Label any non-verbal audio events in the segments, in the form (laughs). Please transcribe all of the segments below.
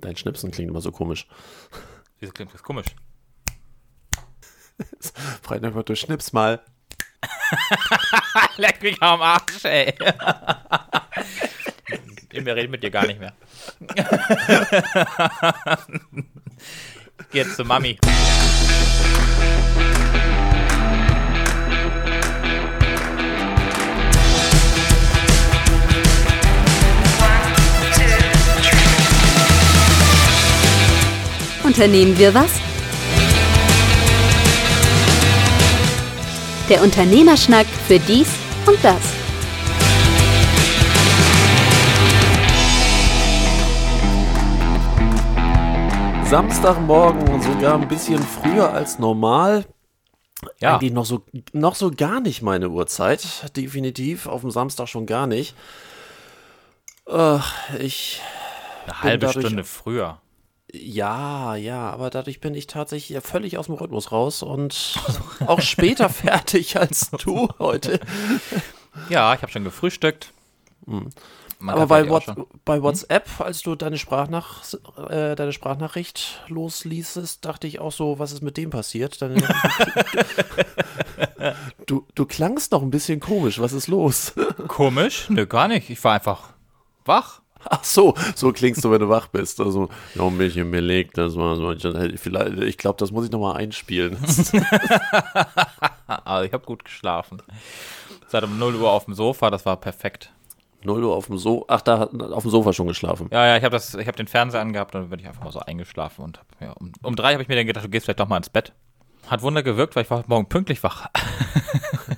Dein Schnipsen klingt immer so komisch. Wieso klingt das komisch? (laughs) Freitag wird du schnips mal. (laughs) Leck mich am Arsch, ey. (laughs) Wir reden mit dir gar nicht mehr. Geh jetzt zu Mami. Unternehmen wir was? Der Unternehmerschnack für dies und das. Samstagmorgen, sogar ein bisschen früher als normal. Ja. Eigentlich noch so, noch so gar nicht meine Uhrzeit. Definitiv. Auf dem Samstag schon gar nicht. Äh, ich. Eine halbe dadurch- Stunde früher. Ja, ja, aber dadurch bin ich tatsächlich völlig aus dem Rhythmus raus und (laughs) auch später fertig als du heute. Ja, ich habe schon gefrühstückt. Hm. Aber bei, auch What, schon- Hm? bei WhatsApp, als du deine, Sprachnach äh, deine Sprachnachricht losließest, dachte ich auch so, was ist mit dem passiert? Deine, (laughs) du, du klangst noch ein bisschen komisch, was ist los? Komisch? Nö, gar nicht. Ich war einfach wach. (laughs) Ach so, so klingst du, wenn du wach bist. Also, ja, ein bisschen belegt, das war so. Vielleicht, ich glaube, das muss ich nochmal einspielen. (laughs) Also ich habe gut geschlafen. Seit um 0 Uhr auf dem Sofa, das war perfekt. 0 Uhr auf dem Sofa. Ach, da hat auf dem Sofa schon geschlafen. Ja, ja, ich habe habe den Fernseher angehabt und dann bin ich einfach mal so eingeschlafen und hab, ja, um, um drei habe ich mir dann gedacht, du gehst vielleicht doch mal ins Bett. Hat Wunder gewirkt, weil ich war morgen pünktlich wach. (laughs)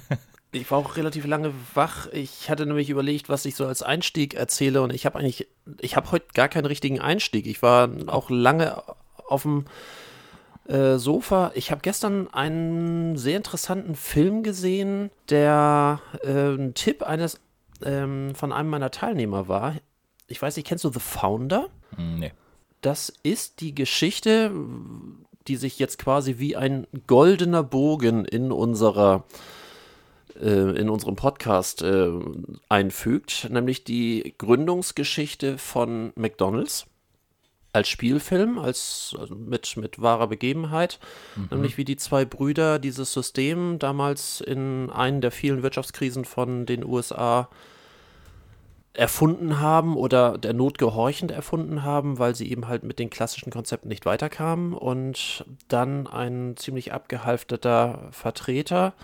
Ich war auch relativ lange wach. Ich hatte nämlich überlegt, was ich so als Einstieg erzähle und ich habe eigentlich, ich habe heute gar keinen richtigen Einstieg. Ich war auch lange auf dem äh, Sofa. Ich habe gestern einen sehr interessanten Film gesehen, der äh, ein Tipp eines ähm, von einem meiner Teilnehmer war. Ich weiß nicht, kennst du The Founder? Hm, nee. Das ist die Geschichte, die sich jetzt quasi wie ein goldener Bogen in unserer äh, in unserem Podcast äh, einfügt, nämlich die Gründungsgeschichte von McDonald's als Spielfilm, als also mit, mit wahrer Begebenheit, nämlich wie die zwei Brüder dieses System damals in einen der vielen Wirtschaftskrisen von den USA erfunden haben oder der Not gehorchend erfunden haben, weil sie eben halt mit den klassischen Konzepten nicht weiterkamen. Und dann ein ziemlich abgehalfterter Vertreter,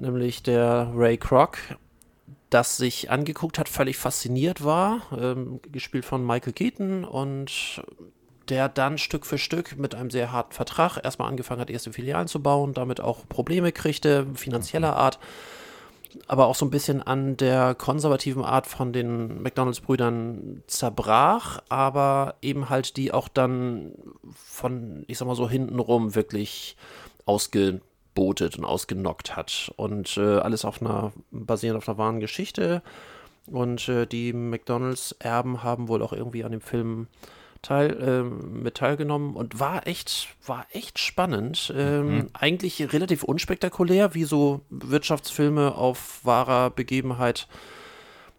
nämlich der Ray Kroc, das sich angeguckt hat, völlig fasziniert war, ähm, gespielt von Michael Keaton und der dann Stück für Stück mit einem sehr harten Vertrag erstmal angefangen hat, erste Filialen zu bauen, damit auch Probleme kriegte, finanzieller Art, aber auch so ein bisschen an der konservativen Art von den McDonalds-Brüdern zerbrach, aber eben halt die auch dann von, ich sag mal so, hintenrum wirklich ausgebotet und ausgenockt hat. Und äh, alles auf einer, basierend auf einer wahren Geschichte. Und äh, die McDonalds-Erben haben wohl auch irgendwie an dem Film teil, ähm, mit teilgenommen und war echt, war echt spannend. Ähm, Eigentlich relativ unspektakulär, wie so Wirtschaftsfilme auf wahrer Begebenheit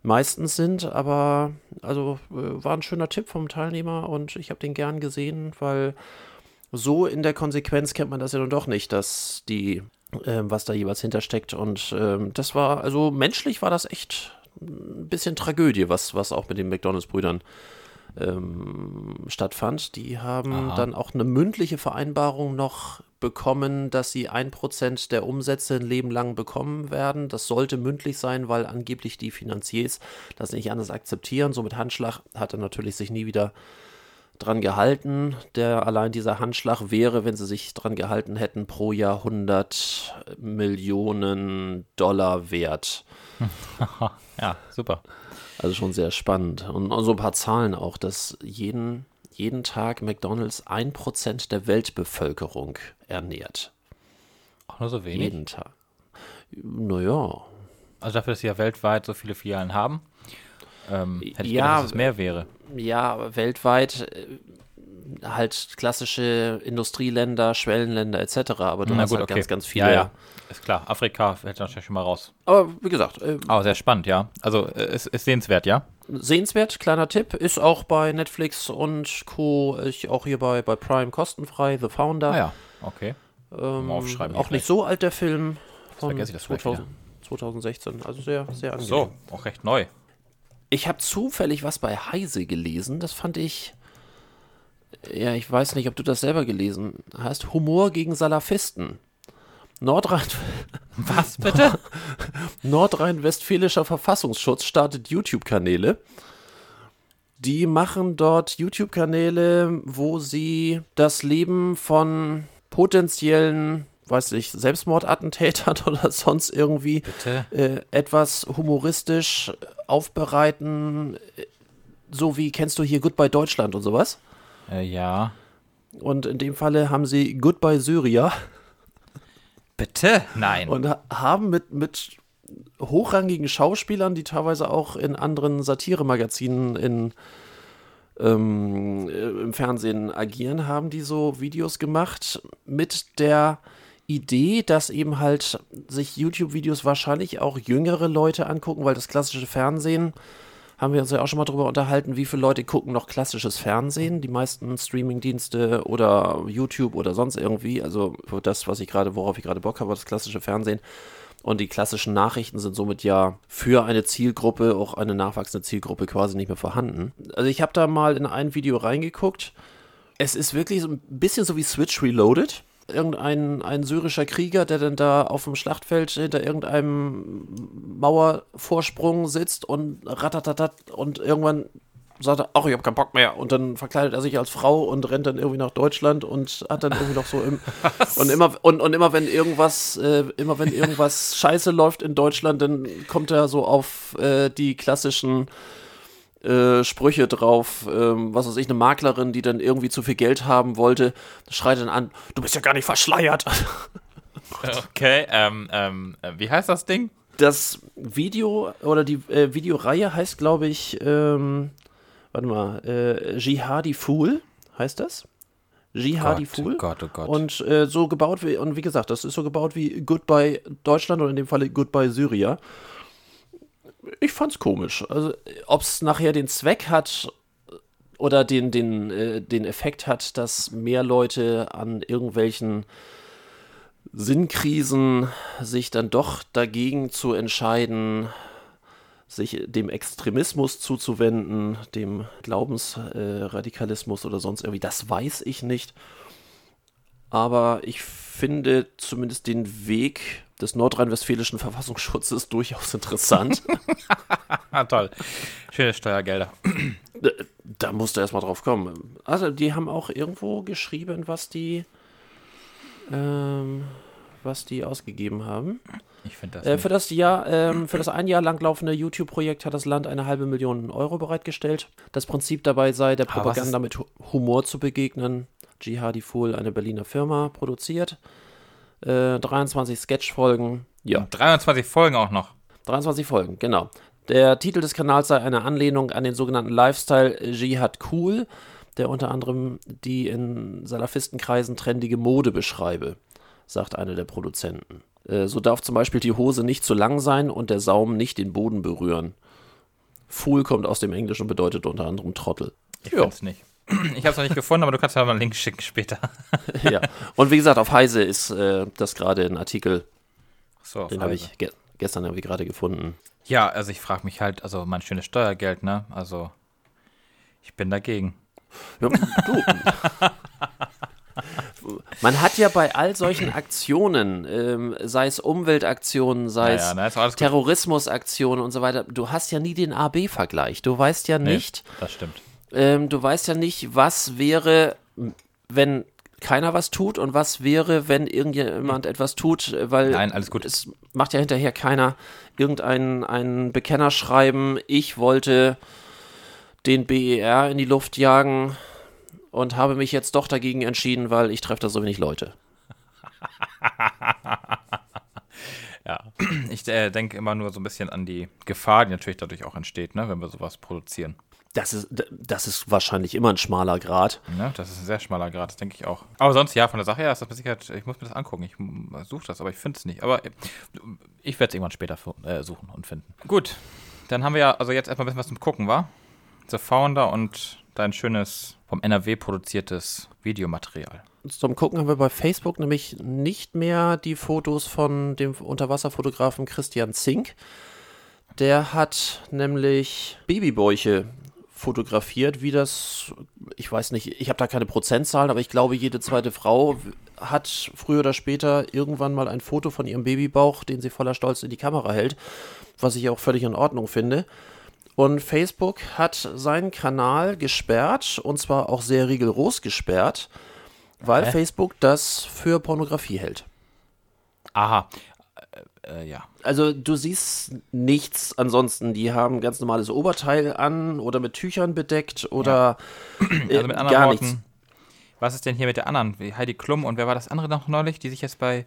meistens sind, aber also äh, war ein schöner Tipp vom Teilnehmer und ich habe den gern gesehen, weil so in der Konsequenz kennt man das ja dann doch nicht, dass die, ähm, was da jeweils hintersteckt. Und ähm, das war, also menschlich war das echt ein bisschen Tragödie, was, was auch mit den McDonalds-Brüdern ähm, stattfand. Die haben Aha. dann auch eine mündliche Vereinbarung noch bekommen, dass sie ein Prozent der Umsätze ein Leben lang bekommen werden. Das sollte mündlich sein, weil angeblich die Finanziers das nicht anders akzeptieren. So mit Handschlag hat er natürlich sich nie wieder dran gehalten. Der allein dieser Handschlag wäre, wenn sie sich dran gehalten hätten, pro Jahr 100 Millionen Dollar wert. (laughs) Ja, super. Also schon sehr spannend. Und, und so ein paar Zahlen auch, dass jeden, jeden Tag McDonalds ein Prozent der Weltbevölkerung ernährt. Auch nur so wenig. Jeden Tag. Naja. Also dafür, dass sie ja weltweit so viele Filialen haben, ähm, hätte ich Ja, gedacht, dass es mehr wäre. Ja, weltweit, äh, halt klassische Industrieländer, Schwellenländer etc. Aber du Na hast gut, halt okay. ganz, ganz viele. Ja, ja. Ist klar. Afrika fällt natürlich schon mal raus. Aber wie gesagt, äh, Aber sehr spannend, ja. Also äh, ist, ist sehenswert, ja. sehenswert, kleiner Tipp, ist auch bei Netflix und Co. Ich auch hier bei, bei Prime kostenfrei, The Founder. Ah ja, okay. ähm, aufschreiben auch hier nicht so alt der Film. Von vergesse ich das gleich 2000, 2016. Also sehr, sehr angenehm. So, auch recht neu. Ich habe zufällig was bei Heise gelesen, das fand ich. Ja, ich weiß nicht, ob du das selber gelesen hast. Humor gegen Salafisten. Nordrhein (laughs) Was (laughs) bitte? Nordrhein-Westfälischer Verfassungsschutz startet YouTube-Kanäle. Die machen dort YouTube-Kanäle, wo sie das Leben von potenziellen, weiß ich, Selbstmordattentätern (laughs) oder sonst irgendwie äh, etwas humoristisch aufbereiten. So wie kennst du hier Goodbye Deutschland und sowas? Äh, ja. Und in dem Falle haben sie Goodbye Syria Bitte? Nein. und ha- haben mit, mit hochrangigen Schauspielern, die teilweise auch in anderen Satiremagazinen in, ähm, äh, im Fernsehen agieren, haben die so Videos gemacht mit der Idee, dass eben halt sich YouTube-Videos wahrscheinlich auch jüngere Leute angucken, weil das klassische Fernsehen, haben wir uns ja auch schon mal drüber unterhalten, wie viele Leute gucken noch klassisches Fernsehen, die meisten Streaming-Dienste oder YouTube oder sonst irgendwie, also das, was ich gerade, worauf ich gerade Bock habe, das klassische Fernsehen. Und die klassischen Nachrichten sind somit ja für eine Zielgruppe, auch eine nachwachsende Zielgruppe quasi nicht mehr vorhanden. Also ich habe da mal in ein Video reingeguckt. Es ist wirklich so ein bisschen so wie Switch Reloaded. Irgendein ein syrischer Krieger, der dann da auf dem Schlachtfeld hinter irgendeinem Mauervorsprung sitzt und ratatatat und irgendwann sagt er, ach, ich habe keinen Bock mehr. Und dann verkleidet er sich als Frau und rennt dann irgendwie nach Deutschland und hat dann irgendwie noch so im (laughs) und immer und, und immer wenn irgendwas äh, immer wenn irgendwas Scheiße läuft in Deutschland, dann kommt er so auf äh, die klassischen äh, Sprüche drauf, ähm, was weiß ich, eine Maklerin, die dann irgendwie zu viel Geld haben wollte, schreit dann an, du bist ja gar nicht verschleiert. (laughs) Okay, ähm, ähm, äh, wie heißt das Ding? Das Video oder die äh, Videoreihe heißt, glaube ich, ähm, warte mal, äh, Jihadi Fool heißt das? Jihadi Gott, Fool. oh Gott, oh Gott. Und äh, so gebaut wie, und wie gesagt, das ist so gebaut wie Goodbye Deutschland oder in dem Falle Goodbye Syria. Ich fand's komisch. Also, ob es nachher den Zweck hat oder den, den, äh, den Effekt hat, dass mehr Leute an irgendwelchen Sinnkrisen sich dann doch dagegen zu entscheiden, sich dem Extremismus zuzuwenden, dem Glaubensradikalismus oder sonst irgendwie, das weiß ich nicht. Aber ich finde zumindest den Weg des nordrhein-westfälischen Verfassungsschutzes (laughs) durchaus interessant. (laughs) Ah, toll. Schöne Steuergelder. da musst du erstmal drauf kommen. Also, die haben auch irgendwo geschrieben, was die, ähm, was die ausgegeben haben. Ich finde das. Äh, für das Jahr, ähm, für das ein Jahr lang laufende YouTube-Projekt hat das Land eine halbe Million Euro bereitgestellt. Das Prinzip dabei sei, der was Propaganda mit Hu- Humor zu begegnen. Jihadi Fool, eine Berliner Firma, produziert. Äh, 23 Sketchfolgen. Ja, 23 Folgen auch noch. 23 Folgen, genau. Der Titel des Kanals sei eine Anlehnung an den sogenannten Lifestyle Jihad Cool, der unter anderem die in Salafistenkreisen trendige Mode beschreibe, sagt einer der Produzenten. Äh, so darf zum Beispiel die Hose nicht zu lang sein und der Saum nicht den Boden berühren. Fool kommt aus dem Englischen und bedeutet unter anderem Trottel. Ich Ja. nicht. Ich habe es noch nicht gefunden, aber du kannst ja mal einen Link schicken später. (laughs) ja. Und wie gesagt, auf Heise ist äh, das gerade ein Artikel, So, den habe ich ge gestern irgendwie gerade gefunden. Ja, also ich frage mich halt, also mein schönes Steuergeld, ne? Also ich bin dagegen. Ja, du. (laughs) Man hat ja bei all solchen Aktionen, ähm, sei es Umweltaktionen, sei Ja, es ja, gut. Terrorismusaktionen und so weiter, du hast ja nie den AB-Vergleich. Du weißt ja Nee, nicht, Das stimmt. Ähm, du weißt ja nicht, was wäre, wenn keiner was tut und was wäre, wenn irgendjemand etwas tut, weil Nein, alles gut. es macht ja hinterher keiner irgendein ein Bekennerschreiben, ich wollte den BER in die Luft jagen und habe mich jetzt doch dagegen entschieden, weil ich treffe da so wenig Leute. (laughs) Ja. Ich äh, denke immer nur so ein bisschen an die Gefahr, die natürlich dadurch auch entsteht, ne, wenn wir sowas produzieren. Das ist, das ist wahrscheinlich immer ein schmaler Grad. Ne? Das ist ein sehr schmaler Grad, das denke ich auch. Aber sonst, ja, von der Sache her ist das mit Sicherheit, ich muss mir das angucken. Ich suche das, aber ich finde es nicht. Aber ich werde es irgendwann später äh, suchen und finden. Gut, dann haben wir ja also jetzt erstmal ein bisschen was zum Gucken, war? The Founder und dein schönes vom NRW produziertes Videomaterial. Zum Gucken haben wir bei Facebook nämlich nicht mehr die Fotos von dem Unterwasserfotografen Christian Zink. Der hat nämlich Babybäuche fotografiert, wie das, ich weiß nicht, ich habe da keine Prozentzahlen, aber ich glaube, jede zweite Frau hat früher oder später irgendwann mal ein Foto von ihrem Babybauch, den sie voller Stolz in die Kamera hält, was ich auch völlig in Ordnung finde. Und Facebook hat seinen Kanal gesperrt und zwar auch sehr rigoros gesperrt, weil Hä? Facebook das für Pornografie hält. Aha. Äh, äh, ja. Also du siehst nichts ansonsten. Die haben ganz normales Oberteil an oder mit Tüchern bedeckt oder ja. äh, also mit anderen gar Worten, nichts. Was ist denn hier mit der anderen? Heidi Klum und wer war das andere noch neulich, die sich jetzt bei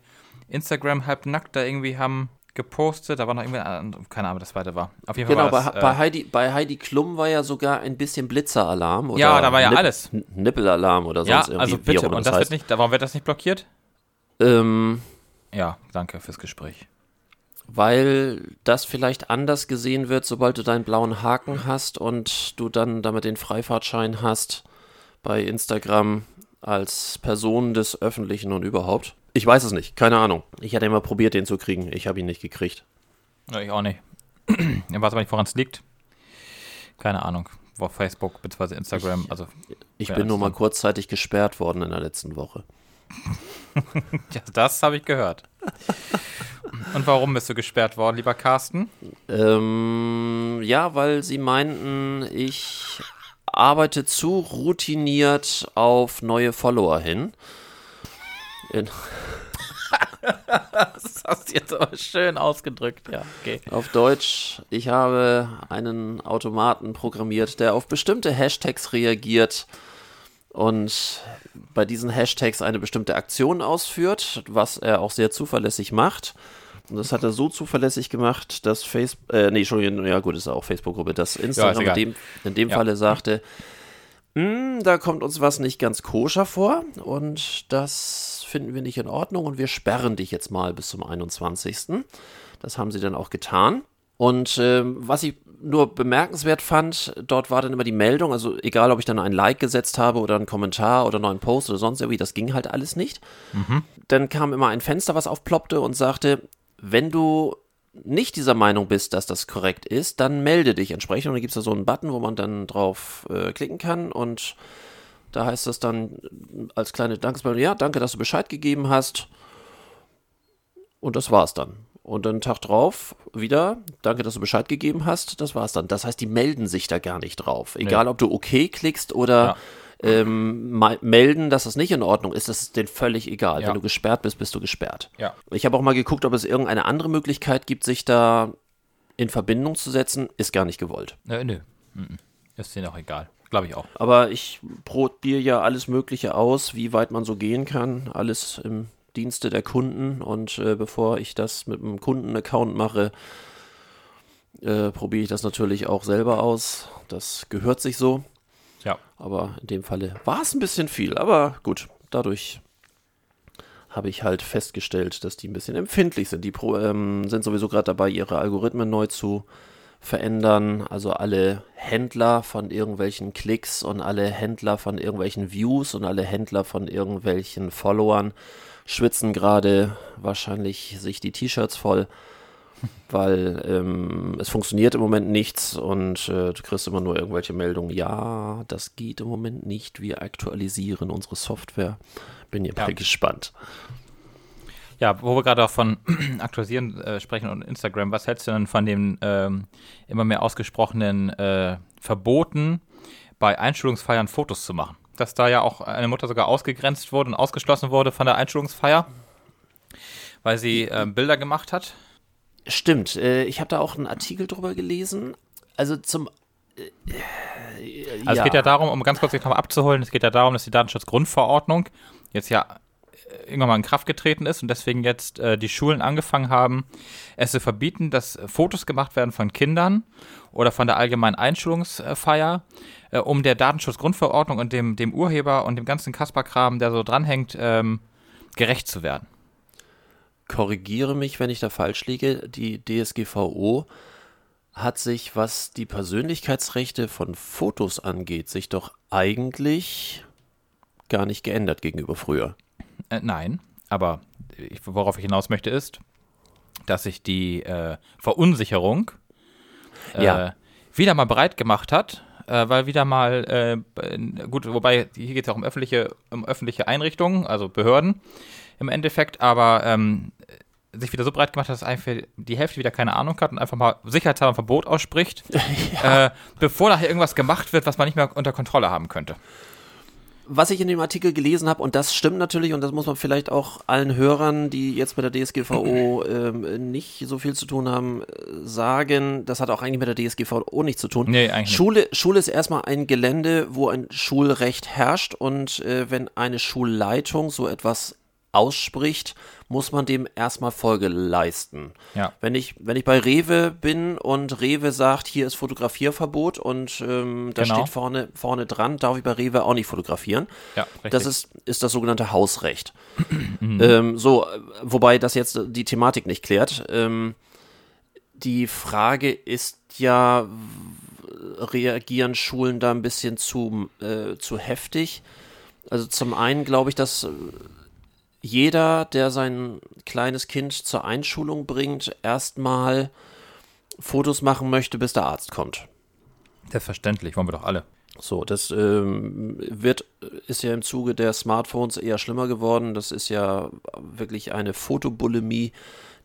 Instagram halbnackt da irgendwie haben gepostet. Da war noch irgendwie, keine Ahnung, das zweite war. Auf jeden Fall genau, das, bei, äh, bei, Heidi, bei Heidi Klum war ja sogar ein bisschen Blitzeralarm. Oder ja, da war ja Nip alles. Nippelalarm oder sonst ja, irgendwie. Also bitte, und das, das wird nicht, warum wird das nicht blockiert? Ähm, ja, danke fürs Gespräch. Weil das vielleicht anders gesehen wird, sobald du deinen blauen Haken hast und du dann damit den Freifahrtschein hast bei Instagram als Person des Öffentlichen und überhaupt. Ich weiß es nicht, keine Ahnung. Ich hatte immer probiert, den zu kriegen. Ich habe ihn nicht gekriegt. Ja, ich auch nicht. ich weiß aber nicht, woran es liegt. Keine Ahnung. Auf Facebook bzw. Instagram. Ich, also, ich bin nur mal kurzzeitig gesperrt worden in der letzten Woche. (laughs) ja, das habe ich gehört. Und warum bist du gesperrt worden, lieber Carsten? Ähm, ja, weil sie meinten, ich arbeite zu routiniert auf neue Follower hin. (laughs) das hast du jetzt aber schön ausgedrückt, ja. Okay. Auf Deutsch, ich habe einen Automaten programmiert, der auf bestimmte Hashtags reagiert und bei diesen Hashtags eine bestimmte Aktion ausführt, was er auch sehr zuverlässig macht. Und das hat er so zuverlässig gemacht, dass Facebook, äh, nee, Entschuldigung, ja gut, ist auch Facebook-Gruppe, dass Instagram ja, in dem, in dem ja. Falle sagte, hm, da kommt uns was nicht ganz koscher vor und das finden wir nicht in Ordnung und wir sperren dich jetzt mal bis zum 21. Das haben sie dann auch getan. Und äh, was ich nur bemerkenswert fand, dort war dann immer die Meldung, also egal, ob ich dann ein Like gesetzt habe oder einen Kommentar oder einen neuen Post oder sonst irgendwie, das ging halt alles nicht. Mhm. Dann kam immer ein Fenster, was aufploppte und sagte, wenn du nicht dieser Meinung bist, dass das korrekt ist, dann melde dich entsprechend. Und dann gibt es da so einen Button, wo man dann drauf äh, klicken kann und da heißt es dann als kleine Dankesmeldung, ja, danke, dass du Bescheid gegeben hast. Und das war's dann. Und dann Tag drauf wieder, danke, dass du Bescheid gegeben hast, das war's dann. Das heißt, die melden sich da gar nicht drauf. Egal, nee. ob du OK klickst oder ja ähm, melden, dass das nicht in Ordnung ist, das ist denen völlig egal. Ja. Wenn du gesperrt bist, bist du gesperrt. Ja. Ich habe auch mal geguckt, ob es irgendeine andere Möglichkeit gibt, sich da in Verbindung zu setzen. Ist gar nicht gewollt. Nö, nö. Ist denen auch egal. Glaube ich auch. Aber ich probiere ja alles Mögliche aus, wie weit man so gehen kann. Alles im Dienste der Kunden. Und äh, bevor ich das mit einem Kundenaccount mache, äh, probiere ich das natürlich auch selber aus. Das gehört sich so. Ja. Aber in dem Falle war es ein bisschen viel. Aber gut, dadurch habe ich halt festgestellt, dass die ein bisschen empfindlich sind. Die Pro, ähm, sind sowieso gerade dabei, ihre Algorithmen neu zu verändern. Also alle Händler von irgendwelchen Klicks und alle Händler von irgendwelchen Views und alle Händler von irgendwelchen Followern schwitzen gerade wahrscheinlich sich die T-Shirts voll (laughs) weil ähm, es funktioniert im Moment nichts und äh, du kriegst immer nur irgendwelche Meldungen. Ja, das geht im Moment nicht. Wir aktualisieren unsere Software. Bin ja, ja. gespannt. Ja, wo wir gerade auch von (clears throat) Aktualisieren äh, sprechen und Instagram, was hältst du denn von den ähm, immer mehr ausgesprochenen äh, Verboten, bei Einschulungsfeiern Fotos zu machen? Dass da ja auch eine Mutter sogar ausgegrenzt wurde und ausgeschlossen wurde von der Einschulungsfeier, weil sie äh, Bilder gemacht hat Stimmt, äh, ich habe da auch einen Artikel drüber gelesen. Also zum äh, also ja. es geht ja darum, um ganz kurz sich nochmal abzuholen, es geht ja darum, dass die Datenschutzgrundverordnung jetzt ja irgendwann mal in Kraft getreten ist und deswegen jetzt äh, die Schulen angefangen haben, es zu verbieten, dass Fotos gemacht werden von Kindern oder von der allgemeinen Einschulungsfeier, äh, um der Datenschutzgrundverordnung und dem, dem Urheber und dem ganzen Kasperkram, der so dranhängt, ähm, gerecht zu werden. Korrigiere mich, wenn ich da falsch liege. Die DSGVO hat sich, was die Persönlichkeitsrechte von Fotos angeht, sich doch eigentlich gar nicht geändert gegenüber früher. Äh, nein, aber ich, worauf ich hinaus möchte ist, dass sich die äh, Verunsicherung äh, Ja. wieder mal breit gemacht hat, äh, weil wieder mal, äh, gut, wobei hier geht es auch um öffentliche, um öffentliche Einrichtungen, also Behörden im Endeffekt, aber ähm, sich wieder so breit gemacht hat, dass einfach die Hälfte wieder keine Ahnung hat und einfach mal sicherheitshalber ein Verbot ausspricht, (laughs) äh, bevor nachher irgendwas gemacht wird, was man nicht mehr unter Kontrolle haben könnte. Was ich in dem Artikel gelesen habe, und das stimmt natürlich, und das muss man vielleicht auch allen Hörern, die jetzt mit der DSGVO ähm, nicht so viel zu tun haben, äh, sagen, das hat auch eigentlich mit der DSGVO nichts zu tun. Nee, eigentlich nicht. Schule, Schule ist erstmal ein Gelände, wo ein Schulrecht herrscht, und äh, wenn eine Schulleitung so etwas ausspricht, muss man dem erstmal Folge leisten. Ja. Wenn ich, wenn ich bei Rewe bin und Rewe sagt, hier ist Fotografierverbot und ähm, da Genau. steht vorne, vorne dran, darf ich bei Rewe auch nicht fotografieren. Ja, richtig. Das ist, ist das sogenannte Hausrecht. (clears throat) ähm, so, wobei das jetzt die Thematik nicht klärt. Ähm, die Frage ist ja, reagieren Schulen da ein bisschen zu, äh, zu heftig? Also zum einen glaube ich, dass äh, jeder, der sein kleines Kind zur Einschulung bringt, erstmal Fotos machen möchte, bis der Arzt kommt. Selbstverständlich, wollen wir doch alle. So, das ähm, wird, ist ja im Zuge der Smartphones eher schlimmer geworden. Das ist ja wirklich eine Fotobulimie,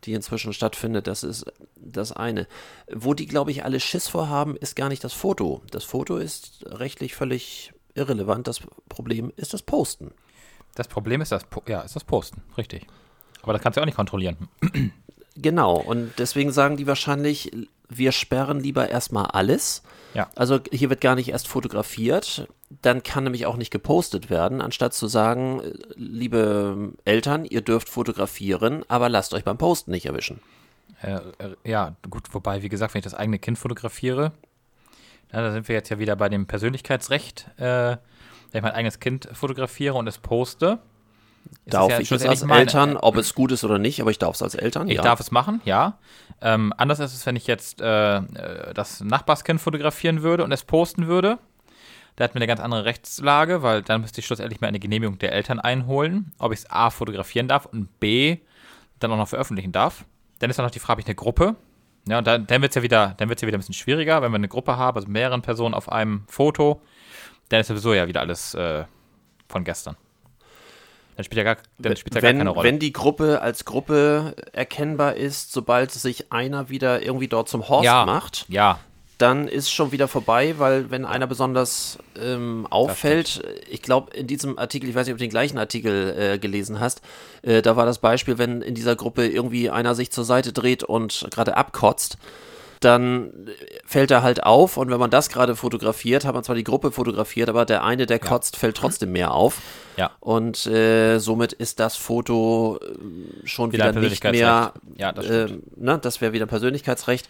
die inzwischen stattfindet. Das ist das eine. Wo die, glaube ich, alle Schiss vorhaben, ist gar nicht das Foto. Das Foto ist rechtlich völlig irrelevant. Das Problem ist das Posten. Das Problem ist das, ja, ist das Posten, richtig. Aber das kannst du auch nicht kontrollieren. Genau, und deswegen sagen die wahrscheinlich, wir sperren lieber erstmal alles. Ja. Also hier wird gar nicht erst fotografiert, dann kann nämlich auch nicht gepostet werden, anstatt zu sagen, liebe Eltern, ihr dürft fotografieren, aber lasst euch beim Posten nicht erwischen. Äh, äh, ja, gut, wobei, wie gesagt, wenn ich das eigene Kind fotografiere, ja, da sind wir jetzt ja wieder bei dem Persönlichkeitsrecht. Äh, wenn ich mein eigenes Kind fotografiere und es poste, ist Darf ja ich es als Eltern, ob es gut ist oder nicht, aber ich darf es als Eltern, Ich ja. darf es machen, ja. Ähm, anders ist es, wenn ich jetzt äh, äh, das Nachbarskind fotografieren würde und es posten würde. Da hat mir eine ganz andere Rechtslage, weil dann müsste ich schlussendlich mal eine Genehmigung der Eltern einholen, ob ich es A fotografieren darf und B dann auch noch veröffentlichen darf. Dann ist dann noch die Frage, habe ich eine Gruppe? Ja, und dann, dann wird es ja wieder, dann wird's ja wieder ein bisschen schwieriger, wenn wir eine Gruppe haben, also mehreren Personen auf einem Foto, dann ist sowieso ja wieder alles äh, von gestern. Dann spielt ja gar, dann spielt ja gar wenn, keine Rolle. wenn die Gruppe als Gruppe erkennbar ist, sobald sich einer wieder irgendwie dort zum Horst ja, macht, ja, dann ist schon wieder vorbei, weil wenn einer besonders ähm, auffällt, ich glaube in diesem Artikel, ich weiß nicht, ob du den gleichen Artikel äh, gelesen hast, äh, da war das Beispiel, wenn in dieser Gruppe irgendwie einer sich zur Seite dreht und gerade abkotzt, dann fällt er halt auf und wenn man das gerade fotografiert, hat man zwar die Gruppe fotografiert, aber der eine, der kotzt, fällt trotzdem mehr auf. ja. Und äh, somit ist das Foto äh, schon Wieder wieder, nicht mehr. Persönlichkeitsrecht. Ja, das ähm, ne, das wäre wieder Persönlichkeitsrecht.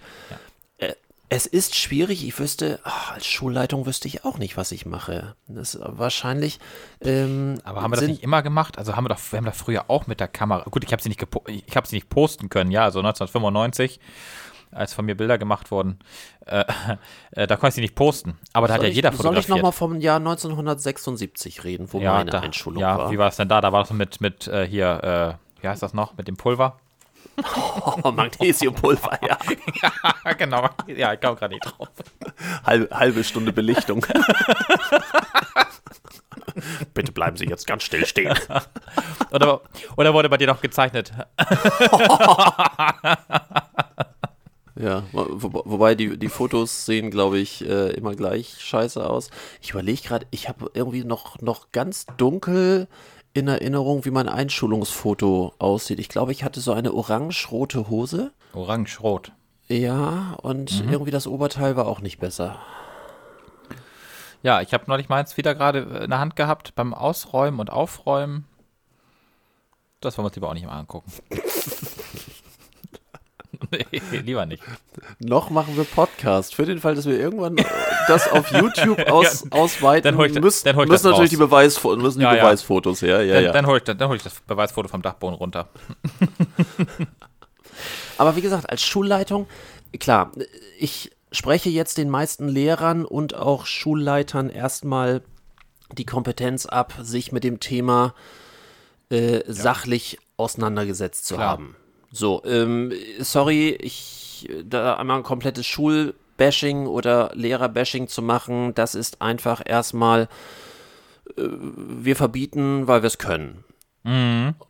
Äh, es ist schwierig. Ich wüsste, ach, als Schulleitung wüsste ich auch nicht, was ich mache. Das ist wahrscheinlich. Ähm, Aber haben wir das nicht immer gemacht? Also haben wir doch, wir haben doch früher auch mit der Kamera. Gut, ich habe sie nicht gepo- ich habe sie nicht posten können, ja, also 1995, als von mir Bilder gemacht wurden, äh, äh, da konnte ich sie nicht posten. Aber da hat soll ja ich, jeder Soll ich fotografiert. nochmal vom Jahr 1976 reden, wo ja, meine da, Einschulung ja, war? wie war es denn da? Da war das mit mit äh, hier, äh, wie heißt das noch, mit dem Pulver? Oh, Magnesiumpulver, ja. (laughs) ja, genau. Ja, ich kam gerade nicht drauf. Halbe, halbe Stunde Belichtung. (laughs) Bitte bleiben Sie jetzt ganz still stehen. Oder, oder wurde bei dir noch gezeichnet? (laughs) Ja, wo, wobei die, die Fotos sehen, glaube ich, äh, immer gleich scheiße aus. Ich überlege gerade, ich habe irgendwie noch, noch ganz dunkel in Erinnerung, wie mein Einschulungsfoto aussieht. Ich glaube, ich hatte so eine orange-rote Hose. Orange-rot. Ja, und Mhm. irgendwie das Oberteil war auch nicht besser. Ja, ich habe neulich meins wieder gerade in der Hand gehabt beim Ausräumen und Aufräumen. das wollen wir uns lieber auch nicht mal angucken. (laughs) (laughs) nee, lieber nicht. Noch machen wir Podcast. Für den Fall, dass wir irgendwann das auf YouTube (laughs) aus, ausweiten dann hol ich müssen, dann hol ich müssen das natürlich raus. die, Beweisfo müssen die Ja, ja. Beweisfotos her. Ja, dann, ja. dann hole ich, hol ich das Beweisfoto vom Dachboden runter. (laughs) Aber wie gesagt, als Schulleitung, klar, ich spreche jetzt den meisten Lehrern und auch Schulleitern erstmal die Kompetenz ab, sich mit dem Thema äh, sachlich auseinandergesetzt zu Klar. haben. So, ähm, sorry, ich da einmal ein komplettes Schulbashing oder Lehrerbashing zu machen, das ist einfach erstmal, äh, wir verbieten, weil wir es können.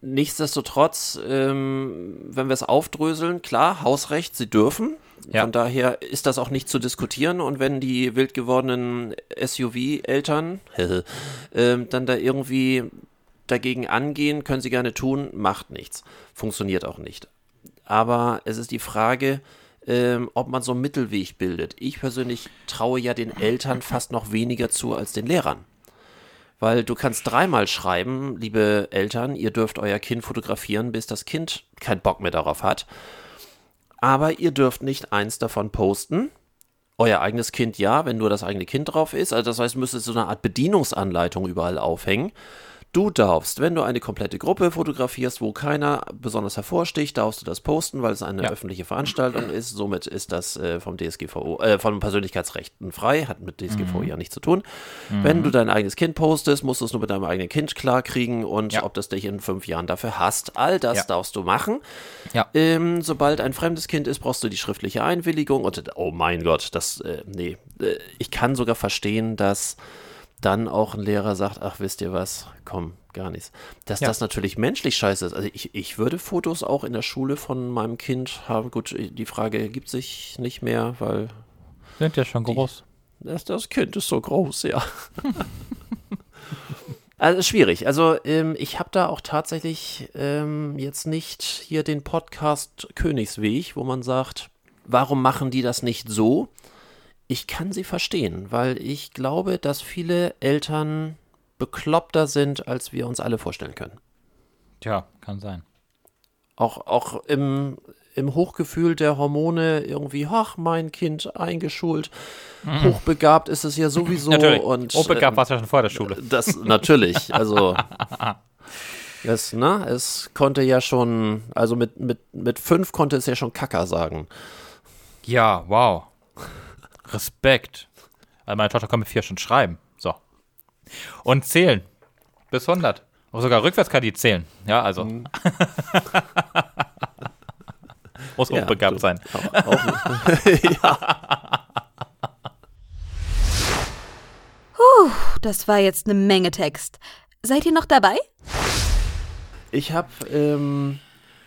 Nichtsdestotrotz, ähm, wenn wir es aufdröseln, klar, Hausrecht, sie dürfen. Ja. Von daher ist das auch nicht zu diskutieren. Und wenn die wild gewordenen SUV-Eltern (laughs) ähm, dann da irgendwie dagegen angehen, können sie gerne tun, macht nichts. Funktioniert auch nicht. Aber es ist die Frage, ähm, ob man so einen Mittelweg bildet. Ich persönlich traue ja den Eltern fast noch weniger zu als den Lehrern. Weil du kannst dreimal schreiben, liebe Eltern, ihr dürft euer Kind fotografieren, bis das Kind keinen Bock mehr darauf hat. Aber ihr dürft nicht eins davon posten. Euer eigenes Kind ja, wenn nur das eigene Kind drauf ist. Also das heißt, müsstest so eine Art Bedienungsanleitung überall aufhängen. Du darfst, wenn du eine komplette Gruppe fotografierst, wo keiner besonders hervorsticht, darfst du das posten, weil es eine Ja. öffentliche Veranstaltung ist. Somit ist das äh, vom DSGVO, äh, von Persönlichkeitsrechten frei, hat mit DSGVO ja nichts zu tun. Wenn du dein eigenes Kind postest, musst du es nur mit deinem eigenen Kind klarkriegen und Ja. ob das dich in fünf Jahren dafür hast. All das Ja. darfst du machen. Ja. Ähm, sobald ein fremdes Kind ist, brauchst du die schriftliche Einwilligung und oh mein Gott, das, äh, nee, äh, ich kann sogar verstehen, dass dann auch ein Lehrer sagt, ach, wisst ihr was, komm, gar nichts. Dass Ja. das natürlich menschlich scheiße ist. Also ich, ich würde Fotos auch in der Schule von meinem Kind haben. Gut, die Frage ergibt sich nicht mehr, weil Sind ja schon groß. das, das Kind ist so groß, ja. (laughs) Also schwierig. Also ähm, ich habe da auch tatsächlich ähm, jetzt nicht hier den Podcast Königsweg, wo man sagt, warum machen die das nicht so? Ich kann sie verstehen, weil ich glaube, dass viele Eltern bekloppter sind, als wir uns alle vorstellen können. Tja, kann sein. Auch, auch im, im Hochgefühl der Hormone irgendwie, ach, mein Kind eingeschult, hochbegabt ist es ja (laughs) sowieso. Mhm. Natürlich. Und, Obegabt ähm, warst du ja schon vor der Schule. (laughs) Das natürlich, also (laughs) es, ne, es konnte ja schon, also mit, mit, mit fünf konnte es ja schon Kacker sagen. Ja, wow. Respekt. Also meine Tochter kann mit vier schon schreiben. So. Und zählen. Bis 100. Auch sogar rückwärts kann die zählen. Ja, also. (laughs) Muss Ja, hochbegabt sein. Auch, auch nicht. (laughs) Das war jetzt eine Menge Text. Seid ihr noch dabei? Ich habe ähm,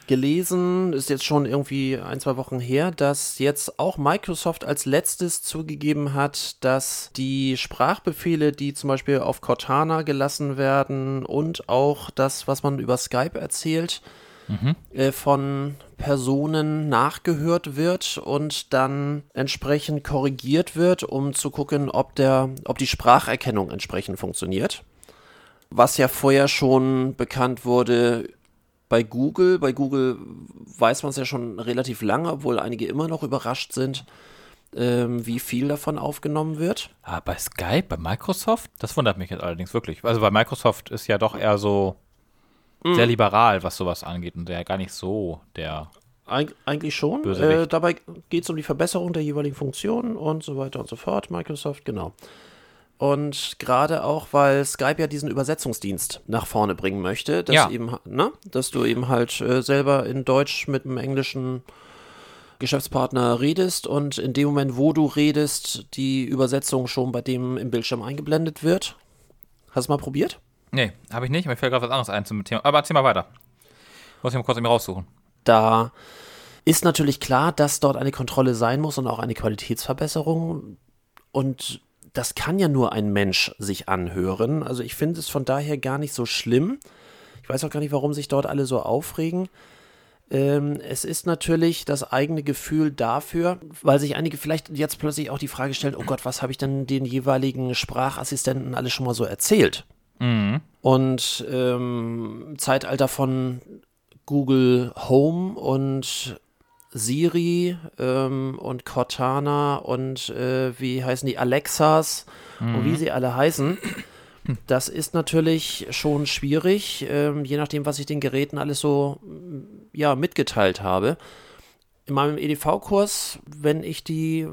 gelesen, ist jetzt schon irgendwie ein, zwei Wochen her, dass jetzt auch Microsoft als letztes zugegeben hat, dass die Sprachbefehle, die zum Beispiel auf Cortana gelassen werden und auch das, was man über Skype erzählt, äh, von Personen nachgehört wird und dann entsprechend korrigiert wird, um zu gucken, ob der, ob die Spracherkennung entsprechend funktioniert. Was ja vorher schon bekannt wurde bei Google. Bei Google weiß man es ja schon relativ lange, obwohl einige immer noch überrascht sind, ähm, wie viel davon aufgenommen wird. Ah, bei Skype, bei Microsoft? Das wundert mich jetzt allerdings wirklich. Also, weil Microsoft ist ja doch eher so sehr liberal, was sowas angeht und der gar nicht so der. Eig eigentlich schon. Äh, dabei geht es um die Verbesserung der jeweiligen Funktionen und so weiter und so fort. Microsoft, genau. Und gerade auch, weil Skype ja diesen Übersetzungsdienst nach vorne bringen möchte, dass, Ja. eben, ne, dass du eben halt äh, selber in Deutsch mit einem englischen Geschäftspartner redest und in dem Moment, wo du redest, die Übersetzung schon bei dem im Bildschirm eingeblendet wird. Hast du mal probiert? Nee, habe ich nicht. Mir fällt gerade was anderes ein zum Thema. Aber erzähl mal weiter. Muss ich mal kurz irgendwie raussuchen. Da ist natürlich klar, dass dort eine Kontrolle sein muss und auch eine Qualitätsverbesserung. Und das kann ja nur ein Mensch sich anhören. Also ich finde es von daher gar nicht so schlimm. Ich weiß auch gar nicht, warum sich dort alle so aufregen. Ähm, es ist natürlich das eigene Gefühl dafür, weil sich einige vielleicht jetzt plötzlich auch die Frage stellen, oh Gott, was habe ich denn den jeweiligen Sprachassistenten alles schon mal so erzählt? Und ähm, Zeitalter von Google Home und Siri ähm, und Cortana und äh, wie heißen die Alexas und wie sie alle heißen. Das ist natürlich schon schwierig, ähm, je nachdem, was ich den Geräten alles so ja, mitgeteilt habe. In meinem EDV-Kurs, wenn ich die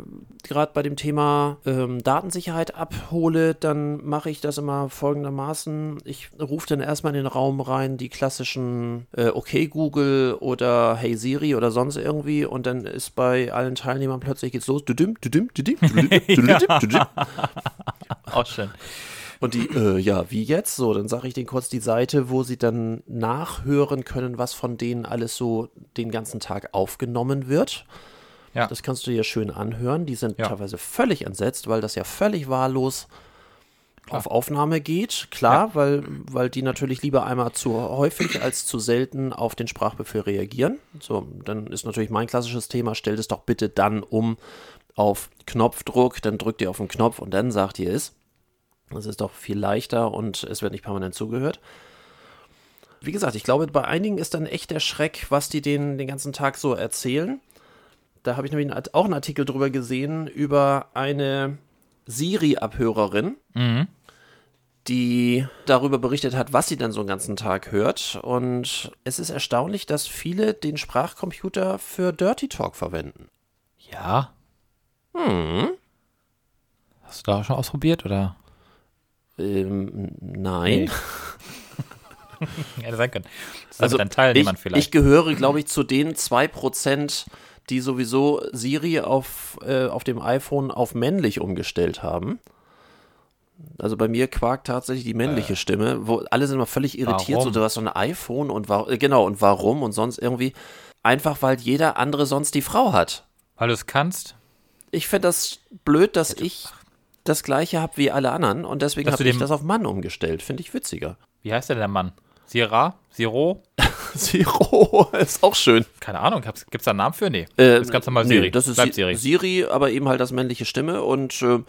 gerade bei dem Thema ähm, Datensicherheit abhole, dann mache ich das immer folgendermaßen. Ich rufe dann erstmal in den Raum rein die klassischen äh, Okay Google oder Hey Siri oder sonst irgendwie und dann ist bei allen Teilnehmern plötzlich geht's los. (laughs) Auch schön. Und die, äh, ja, wie jetzt? So, dann sage ich denen kurz die Seite, wo sie dann nachhören können, was von denen alles so den ganzen Tag aufgenommen wird. Ja. Das kannst du dir schön anhören. Die sind Ja. teilweise völlig entsetzt, weil das ja völlig wahllos auf Aufnahme geht. Klar, weil, weil die natürlich lieber einmal zu häufig als zu selten auf den Sprachbefehl reagieren. So, dann ist natürlich mein klassisches Thema, stellt es doch bitte dann um auf Knopfdruck, dann drückt ihr auf den Knopf und dann sagt ihr es. Das ist doch viel leichter und es wird nicht permanent zugehört. Wie gesagt, ich glaube, bei einigen ist dann echt der Schreck, was die den, den ganzen Tag so erzählen. Da habe ich nämlich auch einen Artikel drüber gesehen, über eine Siri-Abhörerin, Mhm. die darüber berichtet hat, was sie dann so einen ganzen Tag hört. Und es ist erstaunlich, dass viele den Sprachcomputer für Dirty Talk verwenden. Ja. Hm. Hast du da auch schon ausprobiert oder? Ähm, nein. Hätte sein können. Das ist Also ein ich, vielleicht. ich gehöre, glaube ich, zu den 2%, die sowieso Siri auf, äh, auf dem iPhone auf männlich umgestellt haben. Also bei mir quakt tatsächlich die männliche Stimme, wo alle sind immer völlig irritiert, so warum? du hast so ein iPhone und äh, genau und warum und sonst irgendwie einfach weil jeder andere sonst die Frau hat. Weil du es kannst. Ich finde das blöd, dass ich das gleiche habe wie alle anderen und deswegen habe ich das auf Mann umgestellt. Finde ich witziger. Wie heißt denn der Mann? Sira? Siro? (laughs) Zero (laughs) ist auch schön. Keine Ahnung. Gibt es da einen Namen für? Nee. Äh, das ist ganz normal nee, Siri. das ist Bleibt Si- Siri. Siri, aber eben halt das männliche Stimme. Und äh,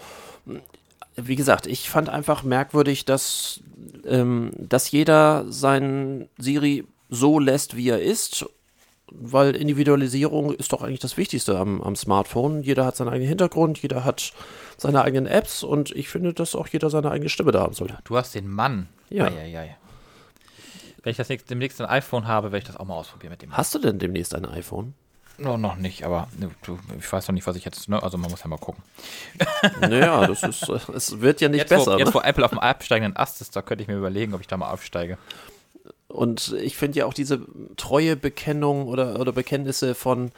wie gesagt, ich fand einfach merkwürdig, dass, ähm, dass jeder seinen Siri so lässt, wie er ist. Weil Individualisierung ist doch eigentlich das Wichtigste am, am Smartphone. Jeder hat seinen eigenen Hintergrund, jeder hat seine eigenen Apps und ich finde, dass auch jeder seine eigene Stimme da haben sollte. Du hast den Mann. Ja. Eieiei. Wenn ich das nächste, demnächst ein iPhone habe, werde ich das auch mal ausprobieren mit dem. Hast du denn demnächst ein iPhone? No, noch nicht, aber ne, du, ich weiß noch nicht, was ich jetzt. Ne, also man muss ja mal gucken. (laughs) Naja, das ist, es wird ja nicht Jetzt, besser. wo, jetzt ne? wo Apple auf dem absteigenden Ast ist, da könnte ich mir überlegen, ob ich da mal aufsteige. Und ich finde ja auch diese treue Bekennung oder, oder Bekenntnisse von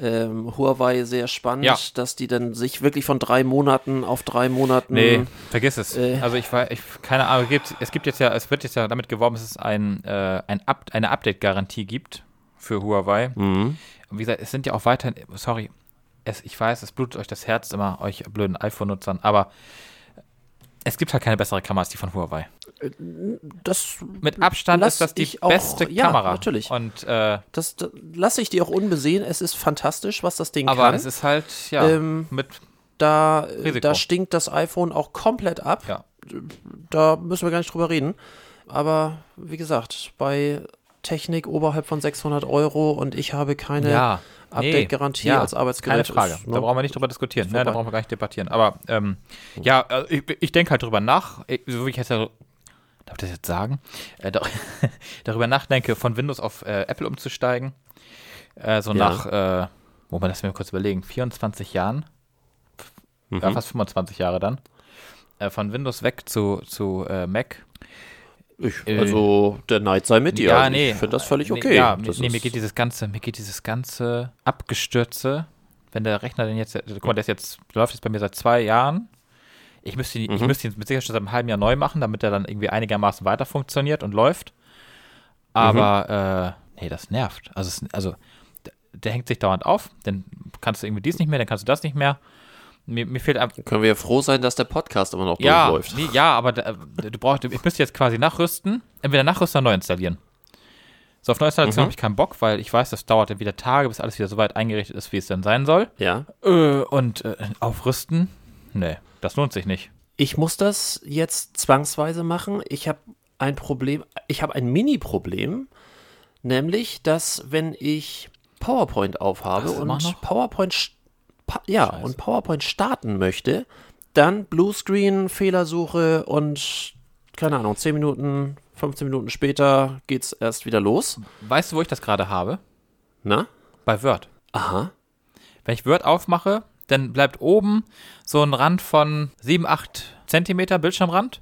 ähm, Huawei sehr spannend, Ja. dass die dann sich wirklich von drei Monaten auf drei Monaten. Nee, vergiss es. äh, also ich weiß, ich, keine Ahnung, gibt, es gibt jetzt ja, es wird jetzt ja damit geworben, dass es ein, äh, ein Up, eine Update-Garantie gibt für Huawei. Mhm. Und wie gesagt, es sind ja auch weiterhin, sorry, es, ich weiß, es blutet euch das Herz immer, euch blöden iPhone-Nutzern, aber es gibt halt keine bessere Kamera als die von Huawei. Das, Mit Abstand ist das die auch- beste ja, Kamera. natürlich. Und, äh, das, das lasse ich dir auch unbesehen. Es ist fantastisch, was das Ding aber kann. es ist halt, ja, Ähm, mit, da, Risiko. da stinkt das iPhone auch komplett ab. ja. Da müssen wir gar nicht drüber reden. Aber wie gesagt, bei Technik oberhalb von 600 Euro und ich habe keine ja. Update-Garantie als Arbeitsgerät. Keine Frage. ist, ne? Da brauchen wir nicht drüber diskutieren. Ne? Da brauchen wir gar nicht debattieren. Aber ähm, ja, äh, ich, ich denke halt drüber nach. Ich, so wie ich jetzt ja, darf ich das jetzt sagen? Äh, dar (laughs) darüber nachdenke, von Windows auf äh, Apple umzusteigen. Äh, so Ja. nach, wo man das mir kurz überlegen, 24 Jahren, Mhm. ja, fast 25 Jahre dann. Äh, von Windows weg zu, zu äh, Mac. Ich, Äh, also der Neid sei mit dir. Ja, nee. Ich finde das völlig Nee, okay. Ja, das nee, mir geht dieses ganze, mir geht dieses ganze Abgestürze, wenn der Rechner denn jetzt, guck mal, der ist jetzt, läuft jetzt bei mir seit zwei Jahren. Ich müsste ihn, ich Mhm. müsste ihn mit Sicherheit schon seit einem halben Jahr neu machen, damit er dann irgendwie einigermaßen weiter funktioniert und läuft. Aber, äh, nee, das nervt. Also, es, also der, hängt sich dauernd auf, dann kannst du irgendwie dies nicht mehr, dann kannst du das nicht mehr. Mir, mir fehlt einfach, Können wir ja froh sein, dass der Podcast immer noch ja, durchläuft. nee, ja, aber da, du brauchst, ich müsste jetzt quasi nachrüsten, entweder nachrüsten oder neu installieren. So, auf Neuinstallation Mhm. habe ich keinen Bock, weil ich weiß, das dauert dann wieder Tage, bis alles wieder so weit eingerichtet ist, wie es dann sein soll. Ja. Äh, und äh, aufrüsten? Nee, das lohnt sich nicht. Ich muss das jetzt zwangsweise machen. Ich habe ein Problem, ich habe ein Mini-Problem, Nämlich, dass wenn ich PowerPoint aufhabe und? PowerPoint, pa ja, Scheiße. und PowerPoint starten möchte, dann Bluescreen, Fehlersuche und keine Ahnung, 10 Minuten, 15 Minuten später geht's erst wieder los. Weißt du, wo ich das gerade habe? Na? Bei Word. Aha. Wenn ich Word aufmache, dann bleibt oben so ein Rand von 7, 8 Zentimeter Bildschirmrand,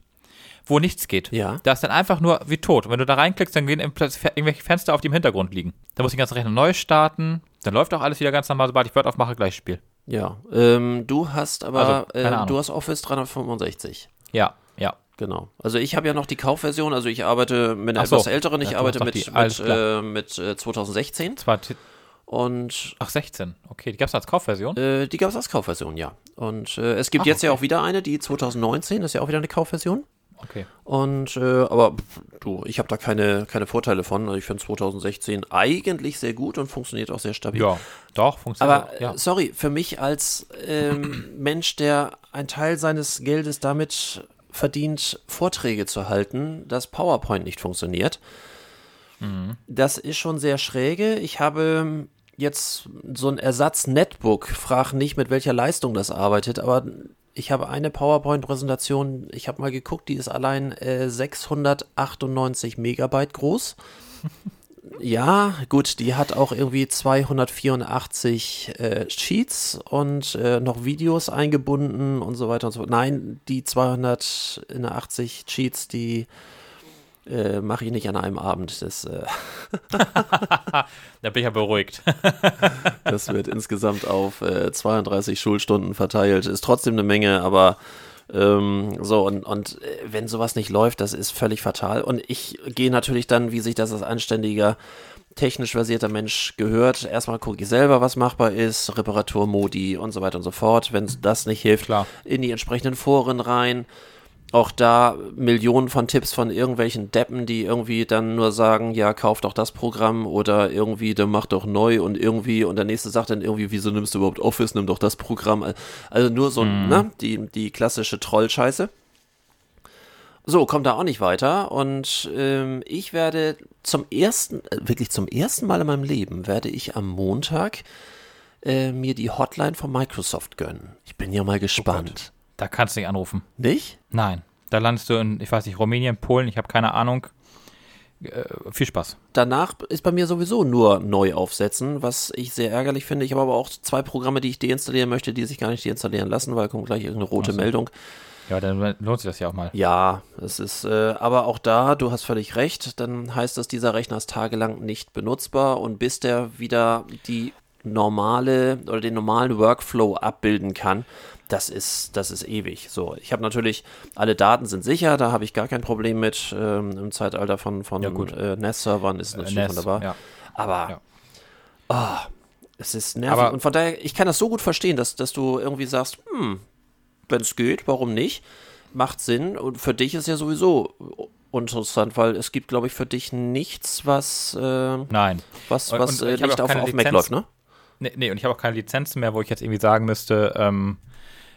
wo nichts geht. Ja. Da ist dann einfach nur wie tot. Und wenn du da reinklickst, dann gehen irgendwelche Fenster auf, die im Hintergrund liegen. Dann muss ich den ganzen Rechner neu starten. Dann läuft auch alles wieder ganz normal, sobald ich Word aufmache, gleich Spiel. Ja. Ähm, du hast aber, Also, äh, du hast Office 365. Ja, ja. Genau. Also ich habe ja noch die Kaufversion, also ich arbeite mit einer so. etwas älteren, ich Ja, arbeite mit, mit, äh, mit äh, 2016 Zwar, t- und ach, 16. Okay, die gab es als Kaufversion. äh, die gab es als Kaufversion, ja. Und äh, es gibt Ach, jetzt ja okay. auch wieder eine, die 2019, ist ja auch wieder eine Kaufversion. Okay. Und, äh, aber pff, du, ich habe da keine, keine Vorteile von. Also ich finde 2016 eigentlich sehr gut und funktioniert auch sehr stabil. Ja, doch, funktioniert. Aber auch, ja. äh, sorry, für mich als ähm, (clears throat) Mensch, der einen Teil seines Geldes damit verdient, Vorträge zu halten, dass PowerPoint nicht funktioniert, das ist schon sehr schräge. Ich habe jetzt so ein Ersatz-Netbook, frag nicht, mit welcher Leistung das arbeitet, aber ich habe eine PowerPoint-Präsentation, ich habe mal geguckt, die ist allein äh, 698 Megabyte groß. (laughs) Ja, gut, die hat auch irgendwie 284 äh, Sheets und äh, noch Videos eingebunden und so weiter und so fort. Nein, die 280 Sheets, die äh, mache ich nicht an einem Abend. Das, äh, (laughs) Da bin ich ja beruhigt. (laughs) das wird insgesamt auf äh, 32 Schulstunden verteilt. Ist trotzdem eine Menge, aber ähm, so, und, und äh, wenn sowas nicht läuft, das ist völlig fatal. Und ich gehe natürlich dann, wie sich das als anständiger, technisch versierter Mensch gehört, erstmal gucke ich selber, was machbar ist, Reparaturmodi und so weiter und so fort. Wenn das nicht hilft, Klar. in die entsprechenden Foren rein. Auch da Millionen von Tipps von irgendwelchen Deppen, die irgendwie dann nur sagen, ja, kauf doch das Programm oder irgendwie, dann mach doch neu und irgendwie und der nächste sagt dann irgendwie, wieso nimmst du überhaupt Office, nimm doch das Programm. Also nur so, ne, die, die klassische Trollscheiße. So, kommt da auch nicht weiter und ähm, ich werde zum ersten, äh, wirklich zum ersten Mal in meinem Leben werde ich am Montag äh, mir die Hotline von Microsoft gönnen. Ich bin ja mal gespannt. Da kannst du nicht anrufen. nicht? Nein. Da landest du in, ich weiß nicht, Rumänien, Polen, ich habe keine Ahnung. Äh, viel Spaß. Danach ist bei mir sowieso nur neu aufsetzen, was ich sehr ärgerlich finde. Ich habe aber auch zwei Programme, die ich deinstallieren möchte, die sich gar nicht deinstallieren lassen, weil kommt gleich irgendeine rote so. Meldung. Ja, dann lohnt sich das ja auch mal. Ja, es ist, äh, aber auch da, du hast völlig recht, dann heißt das, dieser Rechner ist tagelang nicht benutzbar und bis der wieder die normale oder den normalen Workflow abbilden kann, das ist, das ist ewig. So, ich habe natürlich, alle Daten sind sicher, da habe ich gar kein Problem mit. Ähm, Im Zeitalter von, von Ja, äh, NAS-Servern ist es natürlich NAS, wunderbar. ja. Aber Ja. ah, es ist nervig. Aber- und von daher, ich kann das so gut verstehen, dass, dass du irgendwie sagst, hm, wenn es geht, warum nicht? Macht Sinn. Und für dich ist ja sowieso interessant, weil es gibt, glaube ich, für dich nichts, was, äh, Nein. was, was und äh, nicht auf, auf Mac läuft, ne? Nee, nee, und ich habe auch keine Lizenzen mehr, wo ich jetzt irgendwie sagen müsste, ähm,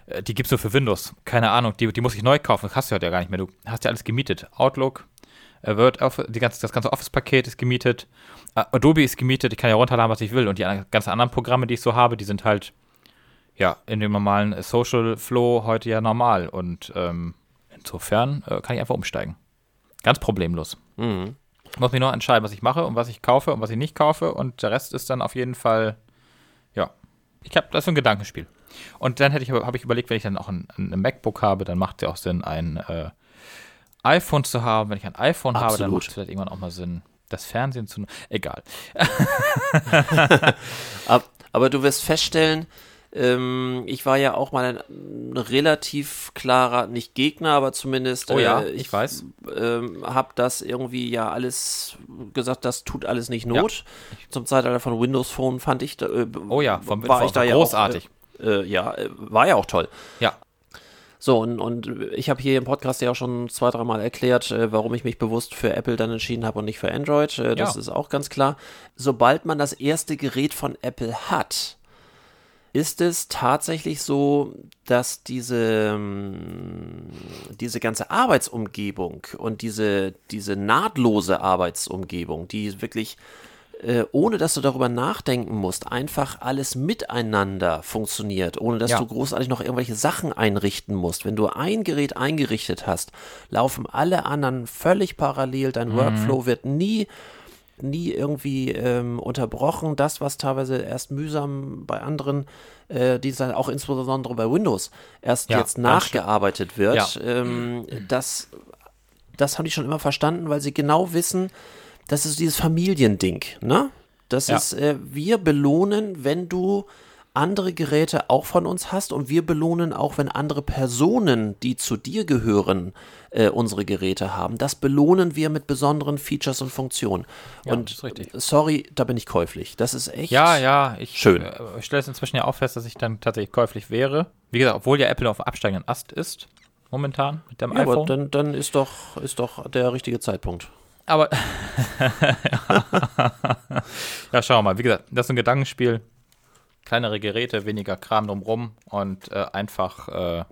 äh, die gibt's nur für Windows. Keine Ahnung, die, die muss ich neu kaufen. Das hast du heute ja gar nicht mehr. Du hast ja alles gemietet. Outlook, äh, Word, die ganze, das ganze Office-Paket ist gemietet. Äh, Adobe ist gemietet. Ich kann ja runterladen, was ich will. Und die an- ganzen anderen Programme, die ich so habe, die sind halt, ja, in dem normalen Social Flow heute ja normal. Und ähm, insofern äh, kann ich einfach umsteigen. Ganz problemlos. Mhm. Ich muss mich nur entscheiden, was ich mache und was ich kaufe und was ich nicht kaufe. Und der Rest ist dann auf jeden Fall, ja, ich habe das ist ein Gedankenspiel. Und dann hätte ich, habe ich überlegt, wenn ich dann auch ein, ein MacBook habe, dann macht es ja auch Sinn, ein äh, iPhone zu haben. Wenn ich ein iPhone habe, dann Absolut. macht es vielleicht irgendwann auch mal Sinn, das Fernsehen zu. Egal. (laughs) Ab, aber du wirst feststellen, ähm, ich war ja auch mal ein, relativ klarer, nicht Gegner, aber zumindest, Oh ja, äh, ich weiß. ähm, habe das irgendwie ja alles gesagt, das tut alles nicht Ja. Not. Zum Zeitalter von Windows Phone fand ich, äh, Oh ja, vom war ich da ja auch, großartig. Äh, äh, ja, äh, war ja auch toll. ja, So, und, und ich habe hier im Podcast ja auch schon zwei, dreimal erklärt, äh, warum ich mich bewusst für Apple dann entschieden habe und nicht für Android. Äh, das Ja. ist auch ganz klar. Sobald man das erste Gerät von Apple hat, ist es tatsächlich so, dass diese, ähm, diese ganze Arbeitsumgebung und diese, diese nahtlose Arbeitsumgebung, die wirklich äh, ohne dass du darüber nachdenken musst, einfach alles miteinander funktioniert, ohne dass Ja. du großartig noch irgendwelche Sachen einrichten musst. Wenn du ein Gerät eingerichtet hast, laufen alle anderen völlig parallel, dein Workflow wird nie nie irgendwie ähm, unterbrochen. Das, was teilweise erst mühsam bei anderen, äh, die dann auch insbesondere bei Windows erst Ja, jetzt nachgearbeitet wird, Ja. ähm, das, das haben die schon immer verstanden, weil sie genau wissen, das ist dieses Familiending, ne? Das Ja. ist, äh, wir belohnen, wenn du andere Geräte auch von uns hast und wir belohnen auch, wenn andere Personen, die zu dir gehören, äh, unsere Geräte haben. Das belohnen wir mit besonderen Features und Funktionen. Ja, und ist richtig. sorry, da bin ich käuflich. Das ist echt. Ja, ja, ich, Schön. äh, ich stelle es inzwischen ja auch fest, dass ich dann tatsächlich käuflich wäre. Wie gesagt, obwohl ja Apple auf absteigenden Ast ist, momentan mit dem Ja, aber iPhone. dann, dann ist doch, ist doch der richtige Zeitpunkt. Aber (laughs) ja, schauen wir mal. Wie gesagt, das ist ein Gedankenspiel. Kleinere Geräte, weniger Kram drumrum und äh, einfach, äh,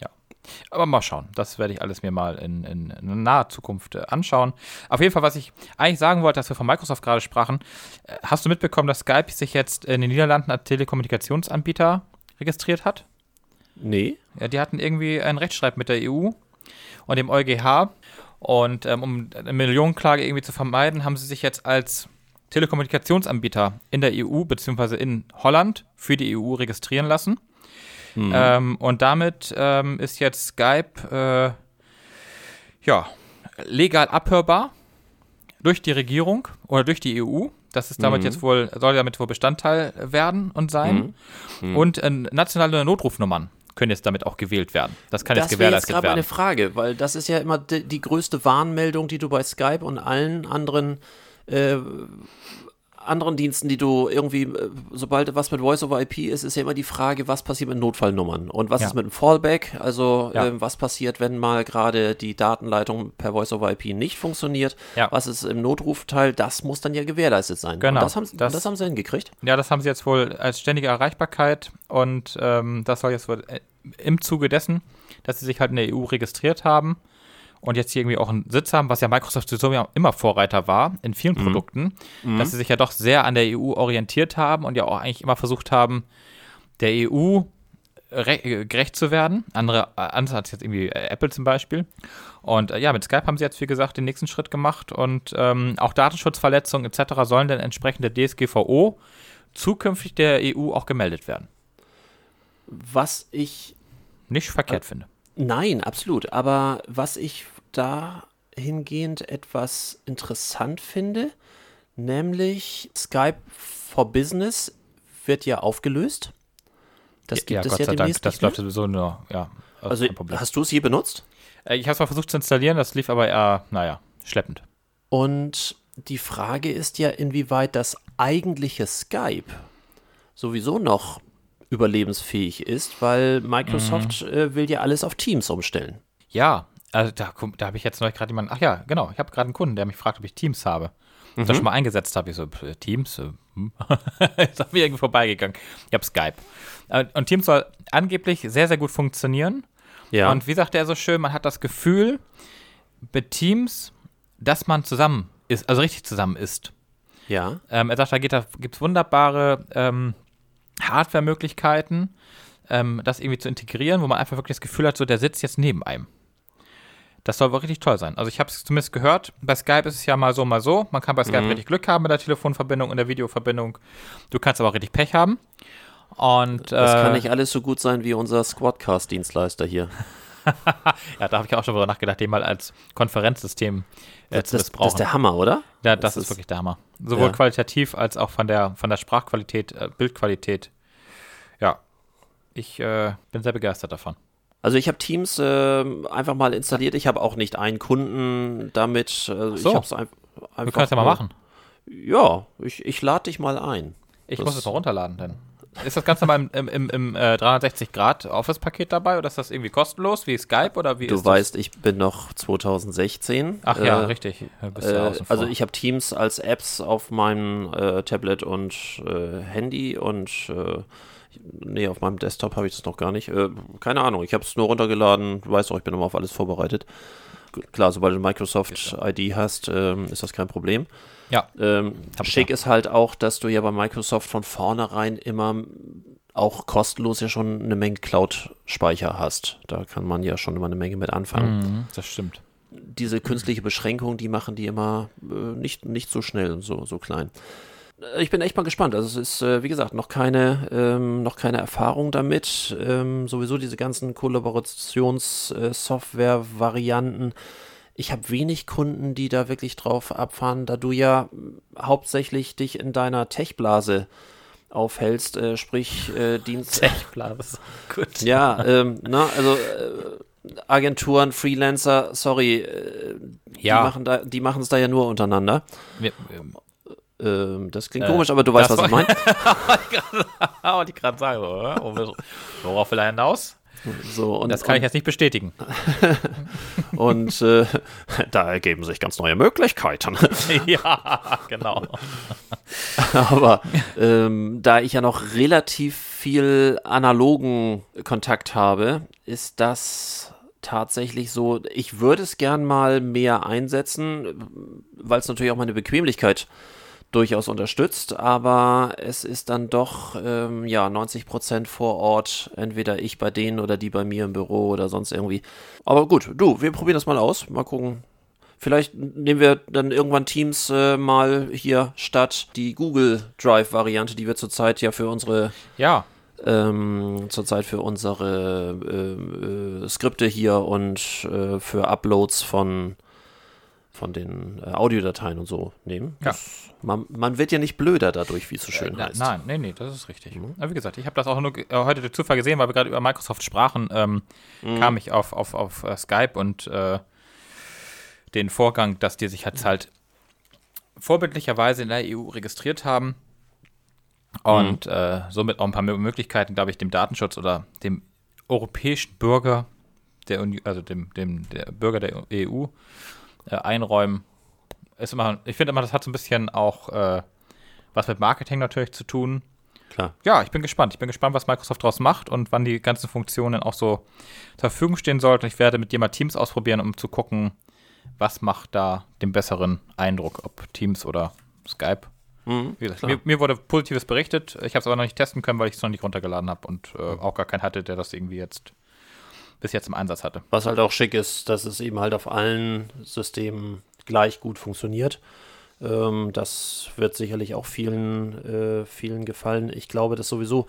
ja. Aber mal schauen. Das werde ich alles mir mal in, in, in naher Zukunft äh, anschauen. Auf jeden Fall, was ich eigentlich sagen wollte, dass wir von Microsoft gerade sprachen, äh, hast du mitbekommen, dass Skype sich jetzt in den Niederlanden als Telekommunikationsanbieter registriert hat? Nee. Ja, die hatten irgendwie einen Rechtsstreit mit der EU und dem EuGH. Und ähm, um eine Millionenklage irgendwie zu vermeiden, haben sie sich jetzt als Telekommunikationsanbieter in der EU bzw. in Holland für die EU registrieren lassen. Ähm, und damit ähm, ist jetzt Skype äh, ja, legal abhörbar durch die Regierung oder durch die EU. Das ist damit jetzt wohl, soll damit wohl Bestandteil werden und sein. Und äh, nationale Notrufnummern können jetzt damit auch gewählt werden. Das kann jetzt Das jetzt gewährleistet gerade meine werden. Frage, weil das ist ja immer die, die größte Warnmeldung, die du bei Skype und allen anderen äh, anderen Diensten, die du irgendwie, äh, sobald was mit Voice over IP ist, ist ja immer die Frage, was passiert mit Notfallnummern und was Ja. ist mit dem Fallback, also Ja. äh, was passiert, wenn mal gerade die Datenleitung per Voice over IP nicht funktioniert, Ja. was ist im Notrufteil, das muss dann ja gewährleistet sein. Genau, das haben, das- das, haben sie hingekriegt. Ja, das haben sie jetzt wohl als ständige Erreichbarkeit und ähm, das soll jetzt wohl äh, im Zuge dessen, dass sie sich halt in der EU registriert haben und jetzt hier irgendwie auch einen Sitz haben, was ja Microsoft sowieso ja immer Vorreiter war in vielen Produkten, dass sie sich ja doch sehr an der EU orientiert haben und ja auch eigentlich immer versucht haben, der EU re- äh, gerecht zu werden. Andere, äh, andere als jetzt irgendwie äh, Apple zum Beispiel. Und äh, ja, mit Skype haben sie jetzt, wie gesagt, den nächsten Schritt gemacht und ähm, auch Datenschutzverletzungen etc. sollen dann entsprechend der DSGVO zukünftig der EU auch gemeldet werden. Was ich Nicht verkehrt finde. Nein, absolut. Aber was ich dahingehend etwas interessant finde, nämlich Skype for Business wird ja aufgelöst. Das gibt ja, es Gott ja sei Dank, das nicht mehr. läuft sowieso nur, ja, Also Problem. hast du es je benutzt? Äh, Ich habe es mal versucht zu installieren, das lief aber eher, naja, schleppend. Und die Frage ist ja, inwieweit das eigentliche Skype sowieso noch überlebensfähig ist, weil Microsoft Mhm. äh, will ja alles auf Teams umstellen. Ja, also da, da habe ich jetzt noch gerade jemanden, ach ja, genau, ich habe gerade einen Kunden, der mich fragt, ob ich Teams habe. Und das schon mal eingesetzt habe. Ich so, äh, Teams? Äh, hm. (laughs) ist an mir irgendwie vorbeigegangen. Ich habe Skype. Äh, Und Teams soll angeblich sehr, sehr gut funktionieren. Ja. Und wie sagte er so schön, man hat das Gefühl, mit Teams, dass man zusammen ist, also richtig zusammen ist. ja. Ähm, er sagt, da, da gibt es wunderbare ähm, Hardware-Möglichkeiten, ähm, das irgendwie zu integrieren, wo man einfach wirklich das Gefühl hat, so der sitzt jetzt neben einem. Das soll wohl richtig toll sein. Also ich habe es zumindest gehört, bei Skype ist es ja mal so, mal so. Man kann bei Skype richtig Glück haben mit der Telefonverbindung und der Videoverbindung. Du kannst aber auch richtig Pech haben. Und Das äh, kann nicht alles so gut sein wie unser Squadcast-Dienstleister hier. (laughs) ja, da habe ich auch schon drüber nachgedacht, den mal als Konferenzsystem äh, Das, zu missbrauchen. das ist der Hammer, oder? Ja, das, Das ist ist- wirklich der Hammer. Sowohl Ja. qualitativ als auch von der, von der Sprachqualität, äh, Bildqualität. Ja, ich äh, bin sehr begeistert davon. Also ich habe Teams ähm, einfach mal installiert. Ich habe auch nicht einen Kunden damit. Also so. Ich habe es ein, einfach. Du kannst ja mal machen. Ja, ich, ich lade dich mal ein. Ich Das- muss es mal runterladen, denn. Ist das Ganze mal im, im, im, im äh, 360-Grad-Office-Paket dabei oder ist das irgendwie kostenlos, wie Skype oder wie Du weißt, ich bin noch 2016. das? Ach ja, äh, richtig. Ja Äh, also ich habe Teams als Apps auf meinem äh, Tablet und äh, Handy und äh, Nee, auf meinem Desktop habe ich das noch gar nicht. Keine Ahnung, ich habe es nur runtergeladen. Du weißt auch, ich bin immer auf alles vorbereitet. Klar, sobald du Microsoft ID hast, ähm, ist das kein Problem. Ja. Ähm, schick ist halt auch, dass du ja bei Microsoft von vornherein immer auch kostenlos ja schon eine Menge Cloud-Speicher hast. Da kann man ja schon immer eine Menge mit anfangen. Mhm, das stimmt. Diese künstliche Beschränkung, die machen die immer äh, nicht, nicht so schnell und so, so klein. Äh, ich bin echt mal gespannt. Also es ist, äh, wie gesagt, noch keine, ähm, noch keine Erfahrung damit. Ähm, sowieso diese ganzen Kollaborationssoftware-Varianten. Ich habe wenig Kunden, die da wirklich drauf abfahren, da du ja hauptsächlich dich in deiner Tech-Blase aufhältst, äh, sprich äh, Dienst. (laughs) Tech-Blase, (laughs) gut. Ja, ähm, na, also äh, Agenturen, Freelancer, sorry, äh, ja. die machen da, die machen es da ja nur untereinander. Wir, ähm, das klingt äh, komisch, aber du weißt, was ich meine. (laughs) Wollte ich gerade sagen, oder? Worauf will er hinaus? So, und, das kann und, ich jetzt nicht bestätigen. (laughs) und äh, da ergeben sich ganz neue Möglichkeiten. (laughs) ja, genau. Aber ähm, da ich ja noch relativ viel analogen Kontakt habe, ist das tatsächlich so, ich würde es gern mal mehr einsetzen, weil es natürlich auch meine Bequemlichkeit äh, durchaus unterstützt, aber es ist dann doch ähm, ja 90 Prozent vor Ort, entweder ich bei denen oder die bei mir im Büro oder sonst irgendwie. Aber gut, du, wir probieren das mal aus, mal gucken. Vielleicht nehmen wir dann irgendwann Teams äh, mal hier statt die Google Drive Variante, die wir zurzeit ja für unsere ja ähm, zurzeit für unsere äh, äh, Skripte hier und äh, für Uploads von von den äh, Audiodateien und so nehmen. Ja. man, man, wird ja nicht blöder dadurch, wie es so schön äh, heißt. Nein, nee, nee, das ist richtig. Mhm. Aber wie gesagt, ich habe das auch nur äh, heute durch Zufall gesehen, weil wir gerade über Microsoft sprachen, ähm, mhm. kam ich auf, auf, auf uh, Skype und äh, den Vorgang, dass die sich jetzt halt vorbildlicherweise in der EU registriert haben und mhm. äh, somit auch ein paar Möglichkeiten, glaube ich, dem Datenschutz oder dem europäischen Bürger, der Uni also dem, dem der Bürger der EU, äh, einräumen. Ist immer, ich finde immer, das hat so ein bisschen auch äh, was mit Marketing natürlich zu tun. Klar. Ja, ich bin gespannt. Ich bin gespannt, was Microsoft daraus macht und wann die ganzen Funktionen auch so zur Verfügung stehen sollten. Ich werde mit dir mal Teams ausprobieren, um zu gucken, was macht da den besseren Eindruck, ob Teams oder Skype. Mhm, gesagt, mir, mir, wurde Positives berichtet. Ich habe es aber noch nicht testen können, weil ich es noch nicht runtergeladen habe und äh, auch gar keinen hatte, der das irgendwie jetzt bis jetzt im Einsatz hatte. Was halt auch schick ist, dass es eben halt auf allen Systemen gleich gut funktioniert. Ähm, das wird sicherlich auch vielen, äh, vielen gefallen. Ich glaube, dass sowieso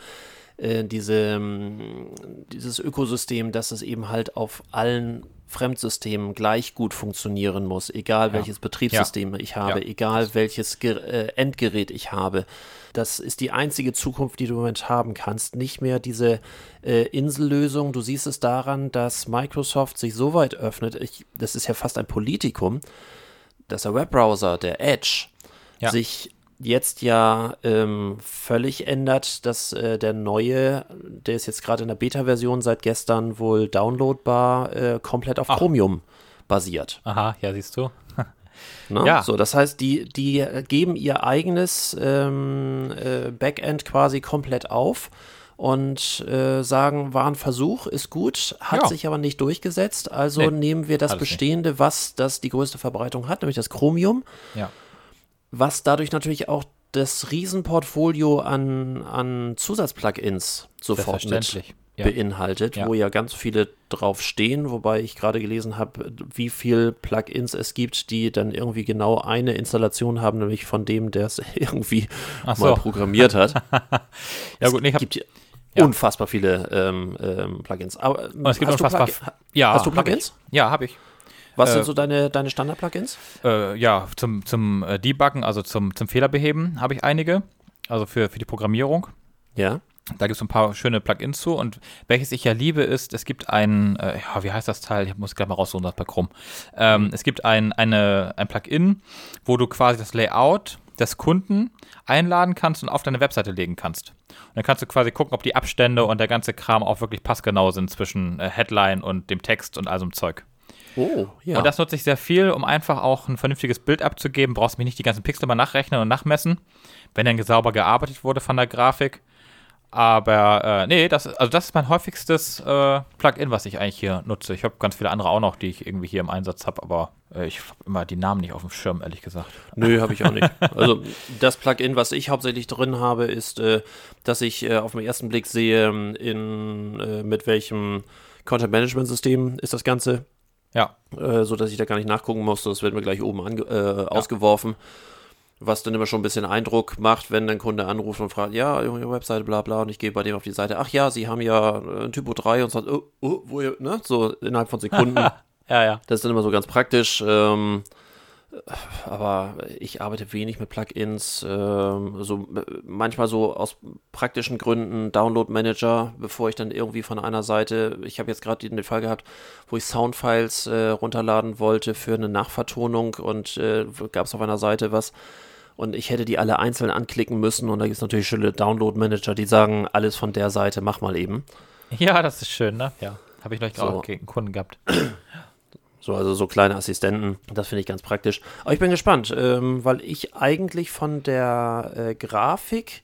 äh, diese, ähm, dieses Ökosystem, dass es eben halt auf allen Fremdsystemen gleich gut funktionieren muss, egal ja. welches Betriebssystem ja. ich habe, ja. egal welches Ge äh, Endgerät ich habe. Das ist die einzige Zukunft, die du im Moment haben kannst. Nicht mehr diese äh, Insellösung. Du siehst es daran, dass Microsoft sich so weit öffnet. Ich, das ist ja fast ein Politikum, dass der Webbrowser, der Edge, sich jetzt ja ähm, völlig ändert, dass äh, der neue, der ist jetzt gerade in der Beta-Version seit gestern wohl downloadbar, äh, komplett auf Ach. Chromium basiert. Aha, ja, siehst du. (laughs) Ne? Ja. So, das heißt, die, die geben ihr eigenes ähm, äh, Backend quasi komplett auf und äh, sagen, war ein Versuch, ist gut, hat ja. sich aber nicht durchgesetzt. Also nee, nehmen wir das Bestehende, was das die größte Verbreitung hat, nämlich das Chromium. Ja was dadurch natürlich auch das Riesenportfolio an, an Zusatzplugins sofort mit ja. beinhaltet, ja. wo ja ganz viele drauf stehen, wobei ich gerade gelesen habe, wie viele Plugins es gibt, die dann irgendwie genau eine Installation haben, nämlich von dem, der es (laughs) irgendwie so. mal programmiert hat. (laughs) ja gut, ich habe ja. unfassbar viele ähm, ähm, Plugins. Aber, es gibt unfassbar, Plug ja, hast du Plugins? Hab ja, habe ich. Was äh, sind so deine, deine Standard-Plugins? Äh, ja, zum, zum äh, Debuggen, also zum, zum Fehlerbeheben habe ich einige. Also für, für die Programmierung. Ja. Da gibt es ein paar schöne Plugins zu. Und welches ich ja liebe, ist, es gibt ein, äh, ja, wie heißt das Teil? Ich muss gleich mal raussuchen, das bei Chrome. Ähm, es gibt ein, eine, ein Plugin, wo du quasi das Layout des Kunden einladen kannst und auf deine Webseite legen kannst. Und dann kannst du quasi gucken, ob die Abstände und der ganze Kram auch wirklich passgenau sind zwischen äh, Headline und dem Text und all so einem Zeug. Oh, ja. Und das nutze ich sehr viel, um einfach auch ein vernünftiges Bild abzugeben. Brauchst mich nicht die ganzen Pixel mal nachrechnen und nachmessen, wenn dann sauber gearbeitet wurde von der Grafik. Aber äh, nee, das, also das ist mein häufigstes äh, Plugin, was ich eigentlich hier nutze. Ich habe ganz viele andere auch noch, die ich irgendwie hier im Einsatz habe, aber äh, ich habe immer die Namen nicht auf dem Schirm, ehrlich gesagt. Nö, habe ich auch nicht. (laughs) Also das Plugin, was ich hauptsächlich drin habe, ist, äh, dass ich äh, auf den ersten Blick sehe, in, äh, mit welchem Content-Management-System ist das Ganze. Ja. Äh, so dass ich da gar nicht nachgucken muss. Das wird mir gleich oben ange äh, ausgeworfen. Was dann immer schon ein bisschen Eindruck macht, wenn ein Kunde anruft und fragt, ja, Ihre Webseite, bla bla, und ich gehe bei dem auf die Seite, ach ja, Sie haben ja äh, ein Typo 3 und sagt, oh, oh, wo ihr, ne? So innerhalb von Sekunden. (laughs) Ja, ja. Das ist dann immer so ganz praktisch. Ähm, aber ich arbeite wenig mit Plugins. Ähm, so manchmal so aus praktischen Gründen Download Manager, bevor ich dann irgendwie von einer Seite. Ich habe jetzt gerade den Fall gehabt, wo ich Soundfiles äh, runterladen wollte für eine Nachvertonung und äh, gab es auf einer Seite was. Und ich hätte die alle einzeln anklicken müssen. Und da gibt es natürlich schöne Download Manager, die sagen, alles von der Seite, mach mal eben. Ja, das ist schön, ne? Ja. Habe ich noch So. auch einen Kunden gehabt. So, also so kleine Assistenten, das finde ich ganz praktisch. Aber ich bin gespannt, ähm, weil ich eigentlich von der äh, Grafik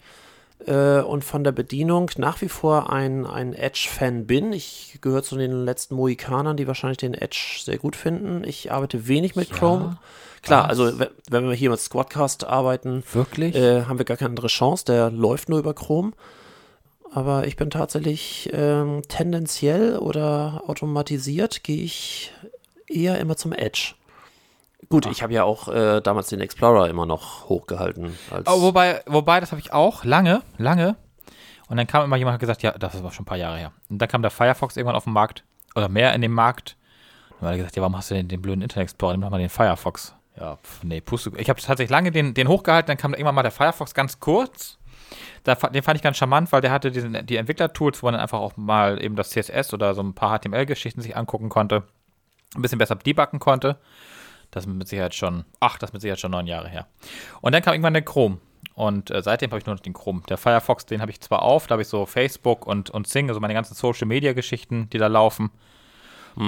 äh, und von der Bedienung nach wie vor ein, ein Edge-Fan bin. Ich gehöre zu den letzten Mohikanern, die wahrscheinlich den Edge sehr gut finden. Ich arbeite wenig mit Ja, Chrome. Klar, also we- wenn wir hier mit Squadcast arbeiten, Wirklich? äh, haben wir gar keine andere Chance. Der läuft nur über Chrome. Aber ich bin tatsächlich ähm, tendenziell oder automatisiert gehe ich eher immer zum Edge. Gut, ich habe ja auch äh, damals den Explorer immer noch hochgehalten. Oh, wobei, wobei, das habe ich auch lange, lange. Und dann kam immer jemand und hat gesagt, ja, das war schon ein paar Jahre her. Und dann kam der Firefox irgendwann auf den Markt, oder mehr in den Markt. Und dann hat er gesagt, ja, warum hast du denn den blöden Internet Explorer? Nimm doch mal den Firefox. Ja, pf, nee, Puste. Ich habe tatsächlich lange den, den hochgehalten, dann kam irgendwann mal der Firefox ganz kurz. Da, den fand ich ganz charmant, weil der hatte diesen, die Entwicklertools, wo man dann einfach auch mal eben das CSS oder so ein paar HTML-Geschichten sich angucken konnte. Ein bisschen besser debuggen konnte. Das ist mit Sicherheit schon, ach, das ist mit Sicherheit schon neun Jahre her. Und dann kam irgendwann der Chrome. Und äh, seitdem habe ich nur noch den Chrome. Der Firefox, den habe ich zwar auf, da habe ich so Facebook und, und Sing, also meine ganzen Social-Media-Geschichten, die da laufen.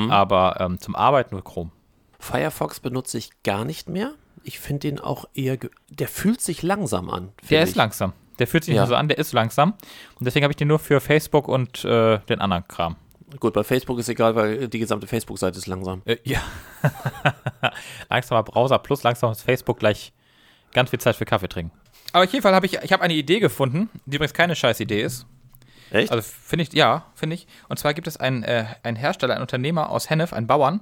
Aber ähm, zum Arbeiten nur Chrome. Firefox benutze ich gar nicht mehr. Ich finde den auch eher, der fühlt sich langsam an. Der finde ist ich. langsam. Der fühlt sich nicht Ja. nur so an, der ist langsam. Und deswegen habe ich den nur für Facebook und äh, den anderen Kram. Gut, bei Facebook ist egal, weil die gesamte Facebook-Seite ist langsam. Äh, ja. (laughs) Langsamer Browser plus langsames Facebook gleich ganz viel Zeit für Kaffee trinken. Aber auf jeden Fall habe ich, ich habe eine Idee gefunden, die übrigens keine scheiß Idee ist. Echt? Also finde ich, ja, finde ich. Und zwar gibt es einen, äh, einen Hersteller, einen Unternehmer aus Hennef, einen Bauern,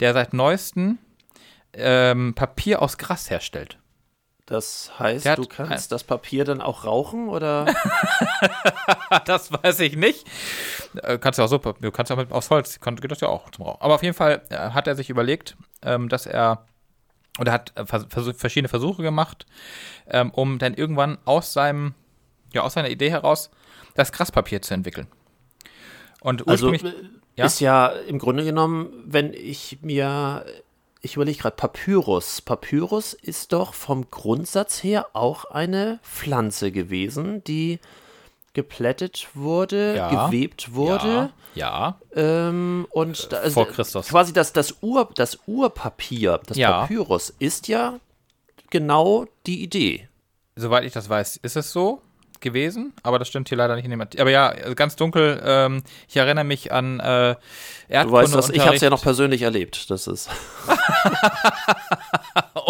der seit neuestem ähm, Papier aus Gras herstellt. Das heißt, du kannst das Papier dann auch rauchen oder? (laughs) das weiß ich nicht. Äh, kannst ja auch so, du kannst ja mit aus Holz, kann, geht das ja auch zum Rauchen. Aber auf jeden Fall äh, hat er sich überlegt, ähm, dass er oder hat äh, verschiedene Versuche gemacht, ähm, um dann irgendwann aus seinem, ja, aus seiner Idee heraus das Graspapier zu entwickeln. Und Also ursprünglich, äh, ja? ist ja im Grunde genommen, wenn ich mir, ich überlege gerade, Papyrus. Papyrus ist doch vom Grundsatz her auch eine Pflanze gewesen, die geplättet wurde, Ja. gewebt wurde. ja, Ähm, und da, also Vor Christus. quasi das, das, Ur, das Urpapier, das Ja. Papyrus, ist ja genau die Idee. soweit ich das weiß, ist es so gewesen, aber das stimmt hier leider nicht in dem Artikel. Aber ja, ganz dunkel, ähm, ich erinnere mich an äh, Du weißt das, ich habe es ja noch persönlich erlebt. Das ist. (laughs)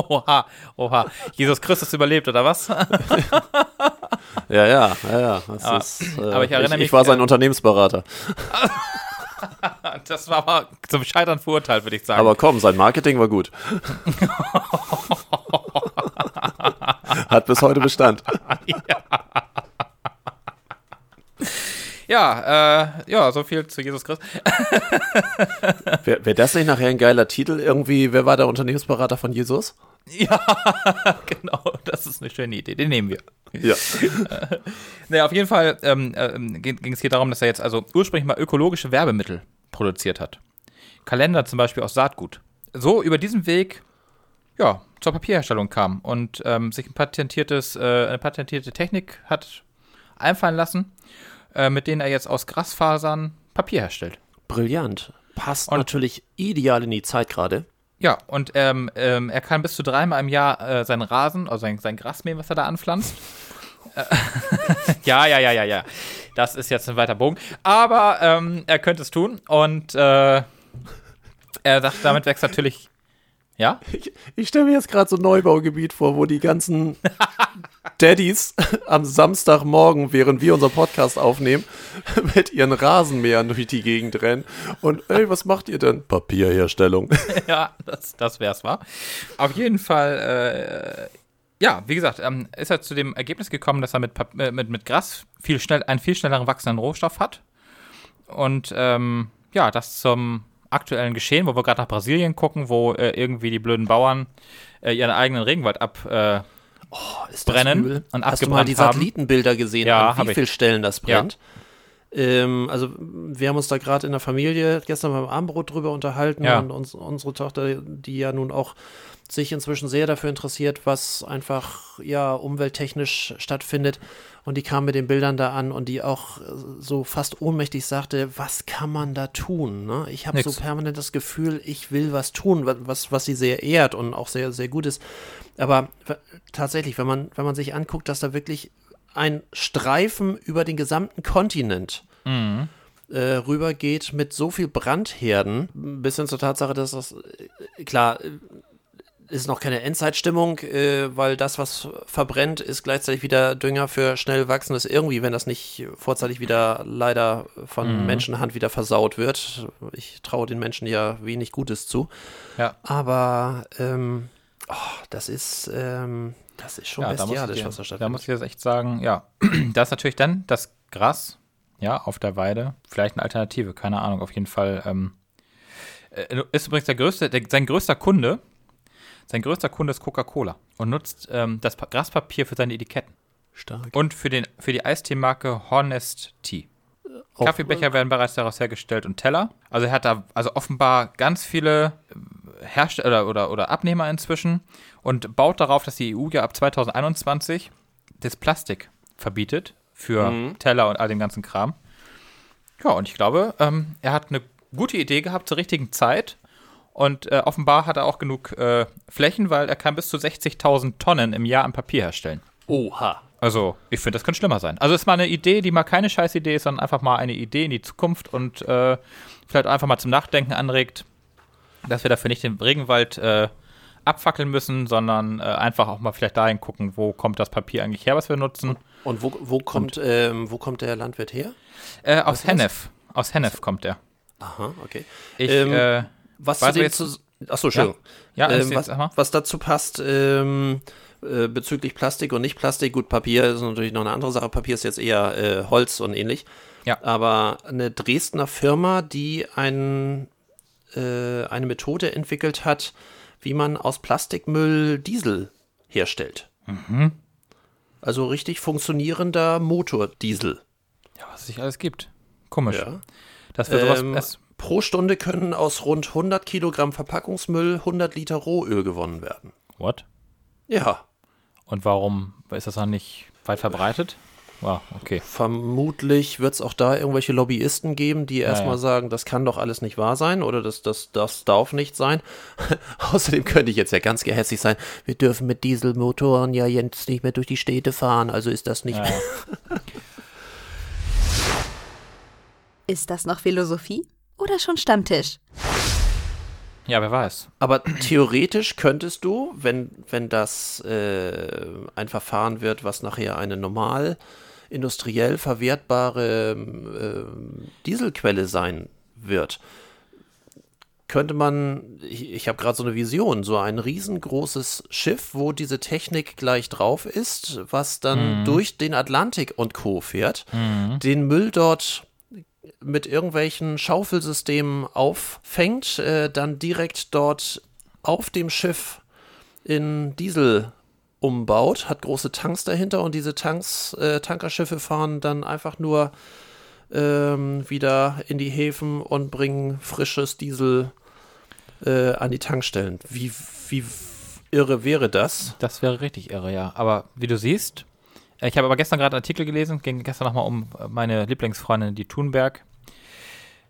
Oha, oha. Jesus Christus überlebt, oder was? (laughs) Ja, ja, ja, ja. Aber- ist, äh, aber ich erinnere ich, mich, ich war sein äh, Unternehmensberater. (laughs) Das war aber zum Scheitern verurteilt, würde ich sagen. Aber komm, sein Marketing war gut. Hat bis heute Bestand. ja, äh, ja, so viel zu Jesus Christus. (laughs) Wäre wär das nicht nachher ein geiler Titel? Irgendwie, wer war der Unternehmensberater von Jesus? Ja, (laughs) genau, das ist eine schöne Idee, den nehmen wir. Ja. (laughs) Naja, auf jeden Fall ähm, ähm, ging es hier darum, dass er jetzt also ursprünglich mal ökologische Werbemittel produziert hat. Kalender zum Beispiel aus Saatgut. So über diesen Weg, ja, zur Papierherstellung kam und ähm, sich ein patentiertes, äh, eine patentierte Technik hat einfallen lassen, äh, mit denen er jetzt aus Grasfasern Papier herstellt. Brillant. Passt Und- natürlich ideal in die Zeit gerade. Ja, und ähm, ähm, er kann bis zu dreimal im Jahr äh, seinen Rasen, also sein, sein Gras mähen, was er da anpflanzt. (laughs) ja, ja, ja, ja, ja. Das ist jetzt ein weiter Bogen. Aber ähm, er könnte es tun und äh, er sagt, damit wächst natürlich. Ja? Ich, ich stelle mir jetzt gerade so ein Neubaugebiet vor, wo die ganzen (laughs) Daddys am Samstagmorgen, während wir unseren Podcast aufnehmen, mit ihren Rasenmähern durch die Gegend rennen. Und ey, was macht ihr denn? Papierherstellung. (laughs) ja, das, das wär's, war. Auf jeden Fall, äh, ja, wie gesagt, ähm, ist er zu dem Ergebnis gekommen, dass er mit, Pap- äh, mit, mit Gras viel schnell, einen viel schnelleren wachsenden Rohstoff hat. Und ähm, ja, das zum aktuellen Geschehen, wo wir gerade nach Brasilien gucken, wo äh, irgendwie die blöden Bauern äh, ihren eigenen Regenwald ab. Äh, übel? und Hast du mal abgebrannt die haben? Satellitenbilder gesehen, Ja, an wie ich. vielen Stellen das brennt? Ähm, also wir haben uns da gerade in der Familie gestern beim Abendbrot drüber unterhalten Ja. und uns, unsere Tochter, die ja nun auch sich inzwischen sehr dafür interessiert, was einfach ja umwelttechnisch stattfindet. Und die kam mit den Bildern da an und die auch äh, so fast ohnmächtig sagte, was kann man da tun? Ne? Ich habe so permanent das Gefühl, ich will was tun, wa- was, was sie sehr ehrt und auch sehr, sehr gut ist. Aber tatsächlich, wenn man, wenn man sich anguckt, dass da wirklich ein Streifen über den gesamten Kontinent äh, rübergeht mit so viel Brandherden, bis hin zur Tatsache, dass das, äh, klar, äh, ist noch keine Endzeitstimmung, äh, weil das, was verbrennt, ist gleichzeitig wieder Dünger für schnell wachsendes irgendwie, wenn das nicht vorzeitig wieder leider von Menschenhand wieder versaut wird. Ich traue den Menschen ja wenig Gutes zu. ja. Aber ähm, oh, das ist ähm, das ist schon Ja, bestialisch, dir, was da da muss ich jetzt echt sagen, ja, (clears throat) da ist natürlich dann das Gras, ja, auf der Weide, vielleicht eine Alternative, keine Ahnung, auf jeden Fall. Ähm, äh, ist übrigens der größte, der, sein größter Kunde, sein größter Kunde ist Coca-Cola und nutzt ähm, das Pa- Graspapier für seine Etiketten Stark. und für, den, für die Eistee-Marke Honest Tea. Auch, Kaffeebecher werden bereits daraus hergestellt und Teller. Also er hat da also offenbar ganz viele äh, Hersteller oder, oder Abnehmer inzwischen und baut darauf, dass die EU ja ab 2021 das Plastik verbietet für Mhm. Teller und all den ganzen Kram. Ja, und ich glaube, ähm, er hat eine gute Idee gehabt zur richtigen Zeit. Und äh, offenbar hat er auch genug äh, Flächen, weil er kann bis zu 60.000 Tonnen im Jahr an Papier herstellen. Oha. Also, ich finde, das könnte schlimmer sein. Also, es ist mal eine Idee, die mal keine scheiß Idee ist, sondern einfach mal eine Idee in die Zukunft und äh, vielleicht einfach mal zum Nachdenken anregt, dass wir dafür nicht den Regenwald äh, abfackeln müssen, sondern äh, einfach auch mal vielleicht dahin gucken, wo kommt das Papier eigentlich her, was wir nutzen. Und wo, wo, kommt, ähm, wo kommt der Landwirt her? Äh, aus? Hennef. Aus Hennef kommt der. Aha, okay. Ich, Ähm, äh, Was Weißt zu dem zu, Achso, Entschuldigung. Ja, alles ähm, was, was dazu passt, ähm, äh, bezüglich Plastik und nicht Plastik, gut, Papier ist natürlich noch eine andere Sache. Papier ist jetzt eher äh, Holz und ähnlich. Ja. Aber eine Dresdner Firma, die ein, äh, eine Methode entwickelt hat, wie man aus Plastikmüll Diesel herstellt. Mhm. Also richtig funktionierender Motordiesel. ja, was es sich alles gibt. Komisch. Ja. Dass wir sowas. Ähm, pro Stunde können aus rund 100 Kilogramm Verpackungsmüll 100 Liter Rohöl gewonnen werden. what? Ja, Und warum ist das dann nicht weit verbreitet? Wow, okay. vermutlich wird es auch da irgendwelche Lobbyisten geben, die erstmal ja. sagen, das kann doch alles nicht wahr sein oder das, das, das darf nicht sein. (laughs) Außerdem könnte ich jetzt ja ganz gehässig sein. Wir dürfen mit Dieselmotoren ja jetzt nicht mehr durch die Städte fahren, also ist das nicht Ja, mehr. ja. (laughs) Ist das noch Philosophie oder schon Stammtisch? ja, wer weiß. Aber theoretisch könntest du, wenn, wenn das äh, ein Verfahren wird, was nachher eine normal industriell verwertbare ähm, Dieselquelle sein wird, könnte man, ich, ich habe gerade so eine Vision, so ein riesengroßes Schiff, wo diese Technik gleich drauf ist, was dann durch den Atlantik und Co. fährt, den Müll dort mit irgendwelchen Schaufelsystemen auffängt, äh, dann direkt dort auf dem Schiff in Diesel umbaut, hat große Tanks dahinter und diese Tanks, äh, Tankerschiffe fahren dann einfach nur ähm, wieder in die Häfen und bringen frisches Diesel äh, an die Tankstellen. Wie, wie irre wäre das? Das wäre richtig irre, ja. Aber wie du siehst, äh, ich habe aber gestern gerade einen Artikel gelesen, ging gestern nochmal um meine Lieblingsfreundin, die Thunberg.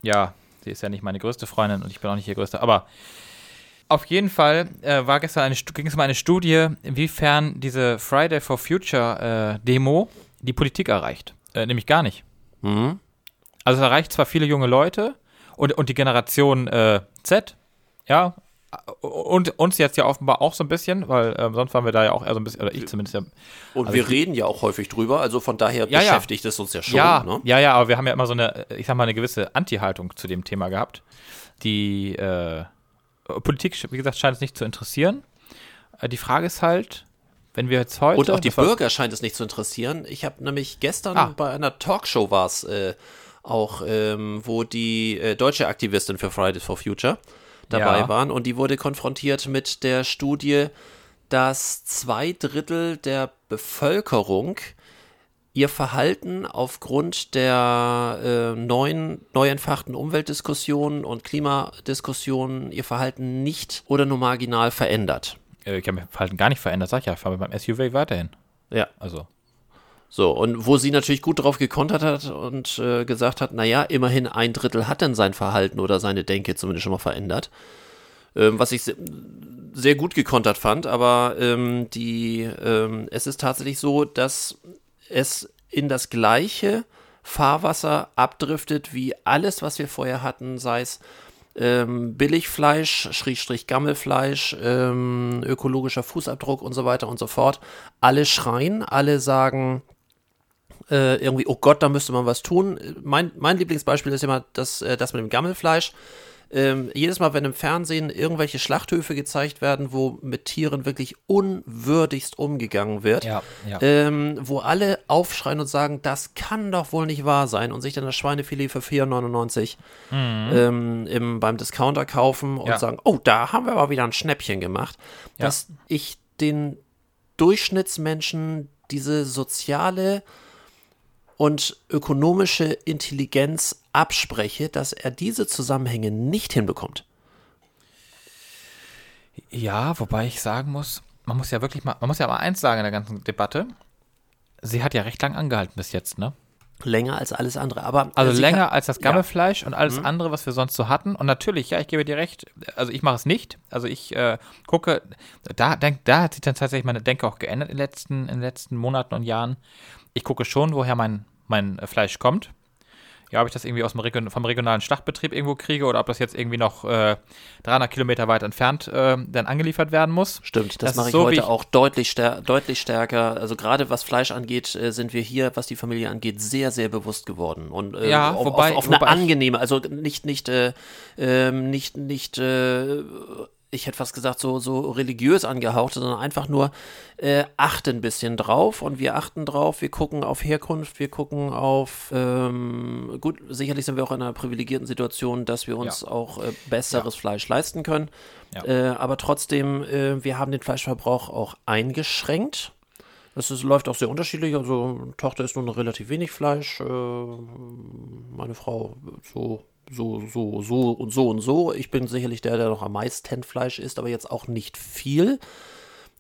Ja, sie ist ja nicht meine größte Freundin und ich bin auch nicht ihr größter, aber Auf jeden Fall äh, war gestern eine, ging es um eine Studie, inwiefern diese Friday for Future äh, Demo die Politik erreicht. Äh, nämlich gar nicht. Mhm. Also es erreicht zwar viele junge Leute und, und die Generation äh, Z, ja, und uns jetzt ja offenbar auch so ein bisschen, weil ähm, sonst waren wir da ja auch eher so ein bisschen, oder ich zumindest ja. Und Also wir ich- reden ja auch häufig drüber, also von daher Ja, ja. beschäftigt es uns ja schon. ja, ne? ja, ja, aber wir haben ja immer so eine, ich sag mal, eine gewisse Anti-Haltung zu dem Thema gehabt. Die äh, Politik, wie gesagt, scheint es nicht zu interessieren. Äh, die Frage ist halt, wenn wir jetzt heute. Und auch die Bürger scheint es nicht zu interessieren. Ich habe nämlich gestern Ah. bei einer Talkshow war es äh, auch, ähm, wo die äh, deutsche Aktivistin für Fridays for Future dabei Ja. waren und die wurde konfrontiert mit der Studie, dass zwei Drittel der Bevölkerung ihr Verhalten aufgrund der äh, neuen, neu entfachten Umweltdiskussionen und Klimadiskussionen ihr Verhalten nicht oder nur marginal verändert. Äh, ich habe mein Verhalten gar nicht verändert, sag ich ja, ich fahre mit meinem SUV weiterhin. Ja. Also. So, und wo sie natürlich gut drauf gekontert hat und äh, gesagt hat, naja, immerhin ein Drittel hat denn sein Verhalten oder seine Denke zumindest schon mal verändert. Ähm, was ich se sehr gut gekontert fand, aber ähm, die, ähm, es ist tatsächlich so, dass es in das gleiche Fahrwasser abdriftet wie alles, was wir vorher hatten, sei es ähm, Billigfleisch, Schrägstrich Gammelfleisch, ähm, ökologischer Fußabdruck und so weiter und so fort. Alle schreien, alle sagen äh, irgendwie, oh Gott, da müsste man was tun. Mein, mein Lieblingsbeispiel ist immer das, äh, das mit dem Gammelfleisch. Ähm, jedes Mal, wenn im Fernsehen irgendwelche Schlachthöfe gezeigt werden, wo mit Tieren wirklich unwürdigst umgegangen wird, Ja, ja. ähm, wo alle aufschreien und sagen, das kann doch wohl nicht wahr sein und sich dann das Schweinefilet für 4,99 ähm, im, beim Discounter kaufen und Ja. sagen, oh, da haben wir aber wieder ein Schnäppchen gemacht, dass ich den Durchschnittsmenschen diese soziale und ökonomische Intelligenz abspreche, dass er diese Zusammenhänge nicht hinbekommt. Ja, wobei ich sagen muss, man muss ja wirklich mal, man muss ja mal eins sagen in der ganzen Debatte. Sie hat ja recht lang angehalten bis jetzt, ne? Länger als alles andere. Aber Also länger kann- als das Ja. Gammelfleisch und alles andere, was wir sonst so hatten. Und natürlich, ja, ich gebe dir recht. Also ich mache es nicht. Also ich äh, gucke, da, denk, da hat sich dann tatsächlich meine Denke auch geändert in den letzten, in den letzten Monaten und Jahren. Ich gucke schon, woher mein, mein äh, Fleisch kommt. Ja, ob ich das irgendwie aus dem Region, vom regionalen Schlachtbetrieb irgendwo kriege oder ob das jetzt irgendwie noch äh, 300 Kilometer weit entfernt äh, dann angeliefert werden muss. Stimmt, das, Das mache ich so, heute ich- auch deutlich, stär deutlich stärker. Also gerade was Fleisch angeht, äh, sind wir hier, was die Familie angeht, sehr, sehr bewusst geworden. Und äh, Ja, auf, wobei- auf, auf eine angenehme, also nicht, nicht, äh, ähm, nicht, nicht, äh, ich hätte fast gesagt, so, so religiös angehaucht, sondern einfach nur äh, achten ein bisschen drauf und wir achten drauf, wir gucken auf Herkunft, wir gucken auf, ähm, gut, sicherlich sind wir auch in einer privilegierten Situation, dass wir uns Ja. auch äh, besseres Fleisch leisten können. Ja. Äh, aber trotzdem, äh, wir haben den Fleischverbrauch auch eingeschränkt. Das ist, läuft auch sehr unterschiedlich. Also, Tochter isst nun relativ wenig Fleisch. Äh, meine Frau so, so, so, so und so und so. Ich bin sicherlich der, der noch am meisten Fleisch isst, aber jetzt auch nicht viel.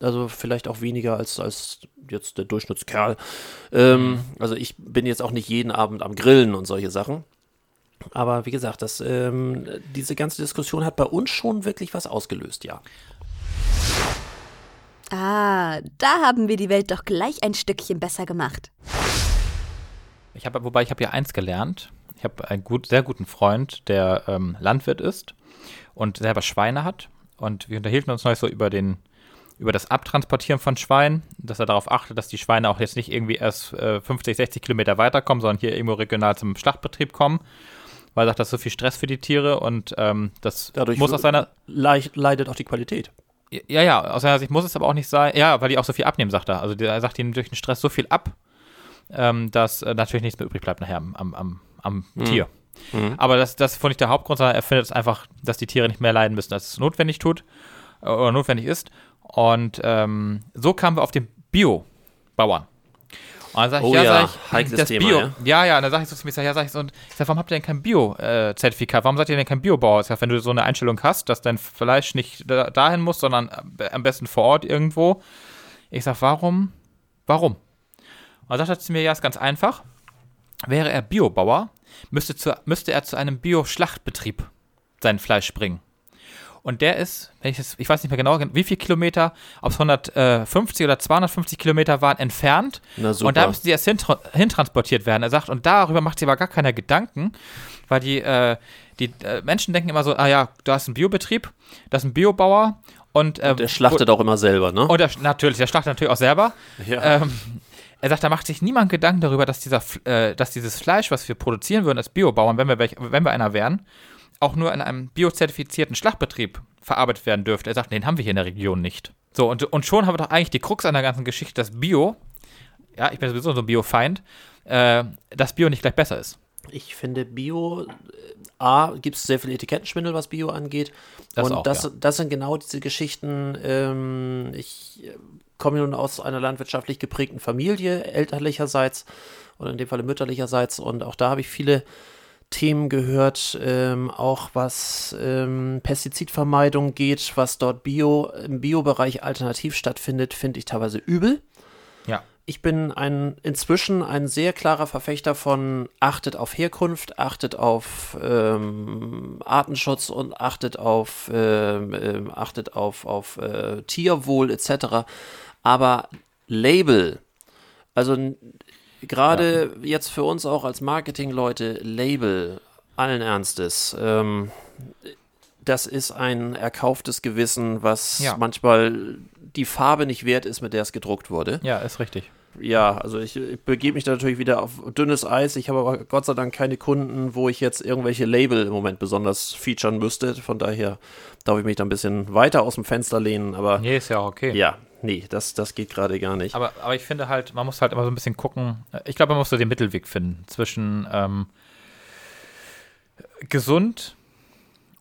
Also vielleicht auch weniger als, als jetzt der Durchschnittskerl. Ähm, Also ich bin jetzt auch nicht jeden Abend am Grillen und solche Sachen. Aber wie gesagt, das, ähm, diese ganze Diskussion hat bei uns schon wirklich was ausgelöst, ja. Ah, da haben wir die Welt doch gleich ein Stückchen besser gemacht. Ich habe, wobei ich habe ja eins gelernt. Ich habe einen gut, sehr guten Freund, der ähm, Landwirt ist und selber Schweine hat. Und wir unterhielten uns neulich so über den, über das Abtransportieren von Schweinen, dass er darauf achtet, dass die Schweine auch jetzt nicht irgendwie erst äh, 50, 60 Kilometer weiterkommen, sondern hier irgendwo regional zum Schlachtbetrieb kommen. Weil er sagt, das ist so viel Stress für die Tiere und ähm, das Dadurch muss aus seiner, leidet auch die Qualität. ja, ja, aus seiner Sicht muss es aber auch nicht sein. Ja, weil die auch so viel abnehmen, sagt er. Also er sagt ihnen durch den Stress so viel ab, ähm, dass äh, natürlich nichts mehr übrig bleibt nachher am, am, am, am Tier. Aber das, das ist wohl nicht der Hauptgrund, sondern er findet es einfach, dass die Tiere nicht mehr leiden müssen, als es notwendig tut äh, oder notwendig ist. Und ähm, so kamen wir auf den Bio-Bauern. Und dann sag ich, Oh ja, ja, sag ich, heikles das Thema, Bio, ja. ja, ja, und dann sag ich so zu mir, ich sag, ja, sag ich so, und ich sag, warum habt ihr denn kein Bio-Zertifikat? Warum seid ihr denn kein Biobauer? Ich sag, wenn du so eine Einstellung hast, dass dein Fleisch nicht da, dahin muss, sondern am besten vor Ort irgendwo. Ich sag, warum? Warum? Und dann sagt er zu mir, ja, ist ganz einfach. Wäre er Biobauer, müsste, zu, müsste er zu einem Bio-Schlachtbetrieb sein Fleisch bringen. Und der ist, wenn ich, das, ich weiß nicht mehr genau, wie viel Kilometer, ob es 150 oder 250 Kilometer waren, entfernt. Und da müssen sie erst hintra hintransportiert werden. Er sagt, und darüber macht sich aber gar keiner Gedanken, weil die, äh, die äh, Menschen denken immer so, ah ja, da ist ein Biobetrieb, da ist ein Biobauer und, äh, Der schlachtet auch immer selber, ne? und der, natürlich, der schlachtet natürlich auch selber. Ja. Ähm, er sagt, da macht sich niemand Gedanken darüber, dass, dieser, äh, dass dieses Fleisch, was wir produzieren würden als Biobauern, wenn wir, welch- wenn wir einer wären, auch nur in einem biozertifizierten Schlachtbetrieb verarbeitet werden dürfte. Er sagt, den haben wir hier in der Region nicht. So, und, und schon haben wir doch eigentlich die Krux an der ganzen Geschichte, dass Bio, ja, ich bin sowieso so ein Biofeind, äh, dass Bio nicht gleich besser ist. Ich finde Bio, äh, A, gibt es sehr viel Etikettenschwindel, was Bio angeht. Das und auch, das, ja. das sind genau diese Geschichten. Ähm, ich äh, komme nun aus einer landwirtschaftlich geprägten Familie, elterlicherseits oder in dem Falle mütterlicherseits. Und auch da habe ich viele Themen gehört, ähm, auch was ähm, Pestizidvermeidung geht, was dort Bio, im Biobereich alternativ stattfindet, finde ich teilweise übel. Ja. Ich bin ein, inzwischen ein sehr klarer Verfechter von achtet auf Herkunft, achtet auf ähm, Artenschutz und achtet auf, ähm, ähm, achtet auf, auf äh, Tierwohl etc. Aber Label, also gerade jetzt für uns auch als Marketingleute, Label, allen Ernstes, ähm, das ist ein erkauftes Gewissen, was Ja. manchmal die Farbe nicht wert ist, mit der es gedruckt wurde. Ja, ist richtig. Ja, also ich, ich begebe mich da natürlich wieder auf dünnes Eis. Ich habe aber Gott sei Dank keine Kunden, wo ich jetzt irgendwelche Label im Moment besonders featuren müsste. Von daher darf ich mich da ein bisschen weiter aus dem Fenster lehnen. Aber Nee, ist ja auch okay. ja, nee, das, das geht gerade gar nicht. Aber, aber ich finde halt, man muss halt immer so ein bisschen gucken. Ich glaube, man muss so den Mittelweg finden zwischen ähm, gesund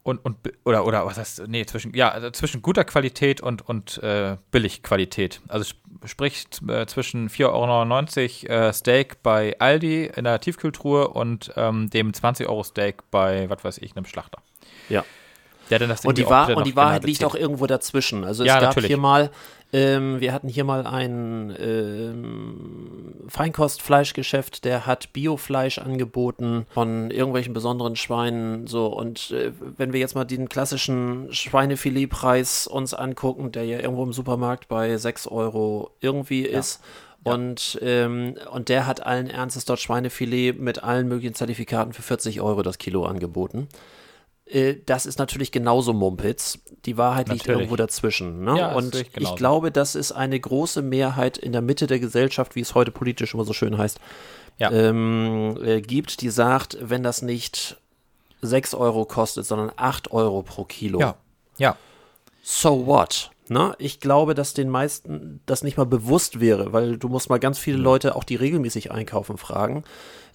und, und oder oder was heißt nee zwischen ja also zwischen guter Qualität und und äh, Billigqualität also sp sprich äh, zwischen 4,99 Euro äh, Steak bei Aldi in der Tiefkühltruhe und ähm, dem 20 Euro Steak bei was weiß ich einem Schlachter Ja. Der dann das Und die, Wahr und die Wahrheit liegt auch irgendwo dazwischen. Also es Ja, gab natürlich. hier mal, ähm, wir hatten hier mal ein ähm, Feinkostfleischgeschäft, der hat Biofleisch angeboten von irgendwelchen besonderen Schweinen. So und äh, wenn wir jetzt mal den klassischen Schweinefiletpreis uns angucken, der ja irgendwo im Supermarkt bei 6 Euro irgendwie ist. Und, ähm, und der hat allen Ernstes dort Schweinefilet mit allen möglichen Zertifikaten für 40 Euro das Kilo angeboten. Äh, das ist natürlich genauso Mumpitz. Die Wahrheit liegt Natürlich. irgendwo dazwischen. Ne? Ja, und ich glaube, das ist eine große Mehrheit in der Mitte der Gesellschaft, wie es heute politisch immer so schön heißt, Ja. ähm, äh, gibt, die sagt, wenn das nicht 6 Euro kostet, sondern 8 Euro pro Kilo, ja ja so what? Ne? Ich glaube, dass den meisten das nicht mal bewusst wäre, weil du musst mal ganz viele Leute, auch die regelmäßig einkaufen, fragen,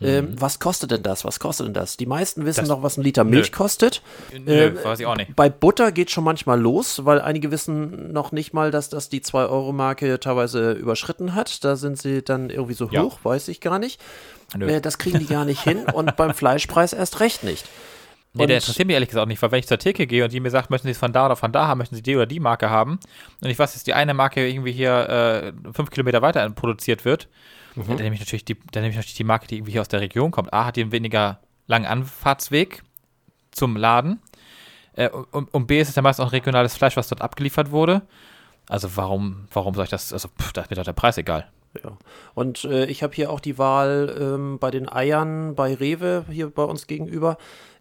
ähm, was kostet denn das? Was kostet denn das? Die meisten wissen Das- doch, was ein Liter Milch Nö. kostet. Nö, Äh, weiß ich auch nicht Bei Butter geht schon manchmal los, weil einige wissen noch nicht mal, dass das die 2-Euro-Marke teilweise überschritten hat. Da sind sie dann irgendwie so Ja. hoch, weiß ich gar nicht. Äh, das kriegen die gar nicht hin (laughs) und beim Fleischpreis erst recht nicht. Nee, der interessiert mich ehrlich gesagt auch nicht, weil wenn ich zur Theke gehe und die mir sagt, möchten Sie es von da oder von da haben, möchten Sie die oder die Marke haben und ich weiß, dass die eine Marke irgendwie hier äh, fünf Kilometer weiter produziert wird, Mhm. dann nehme ich natürlich die, dann nehme ich natürlich die Marke, die irgendwie hier aus der Region kommt. A, hat die einen weniger langen Anfahrtsweg zum Laden äh, und, und B, ist es ja meist auch regionales Fleisch, was dort abgeliefert wurde. Also warum, warum soll ich das, also pff, da ist mir doch der Preis egal. Ja. Und äh, ich habe hier auch die Wahl ähm, bei den Eiern bei Rewe, hier bei uns gegenüber.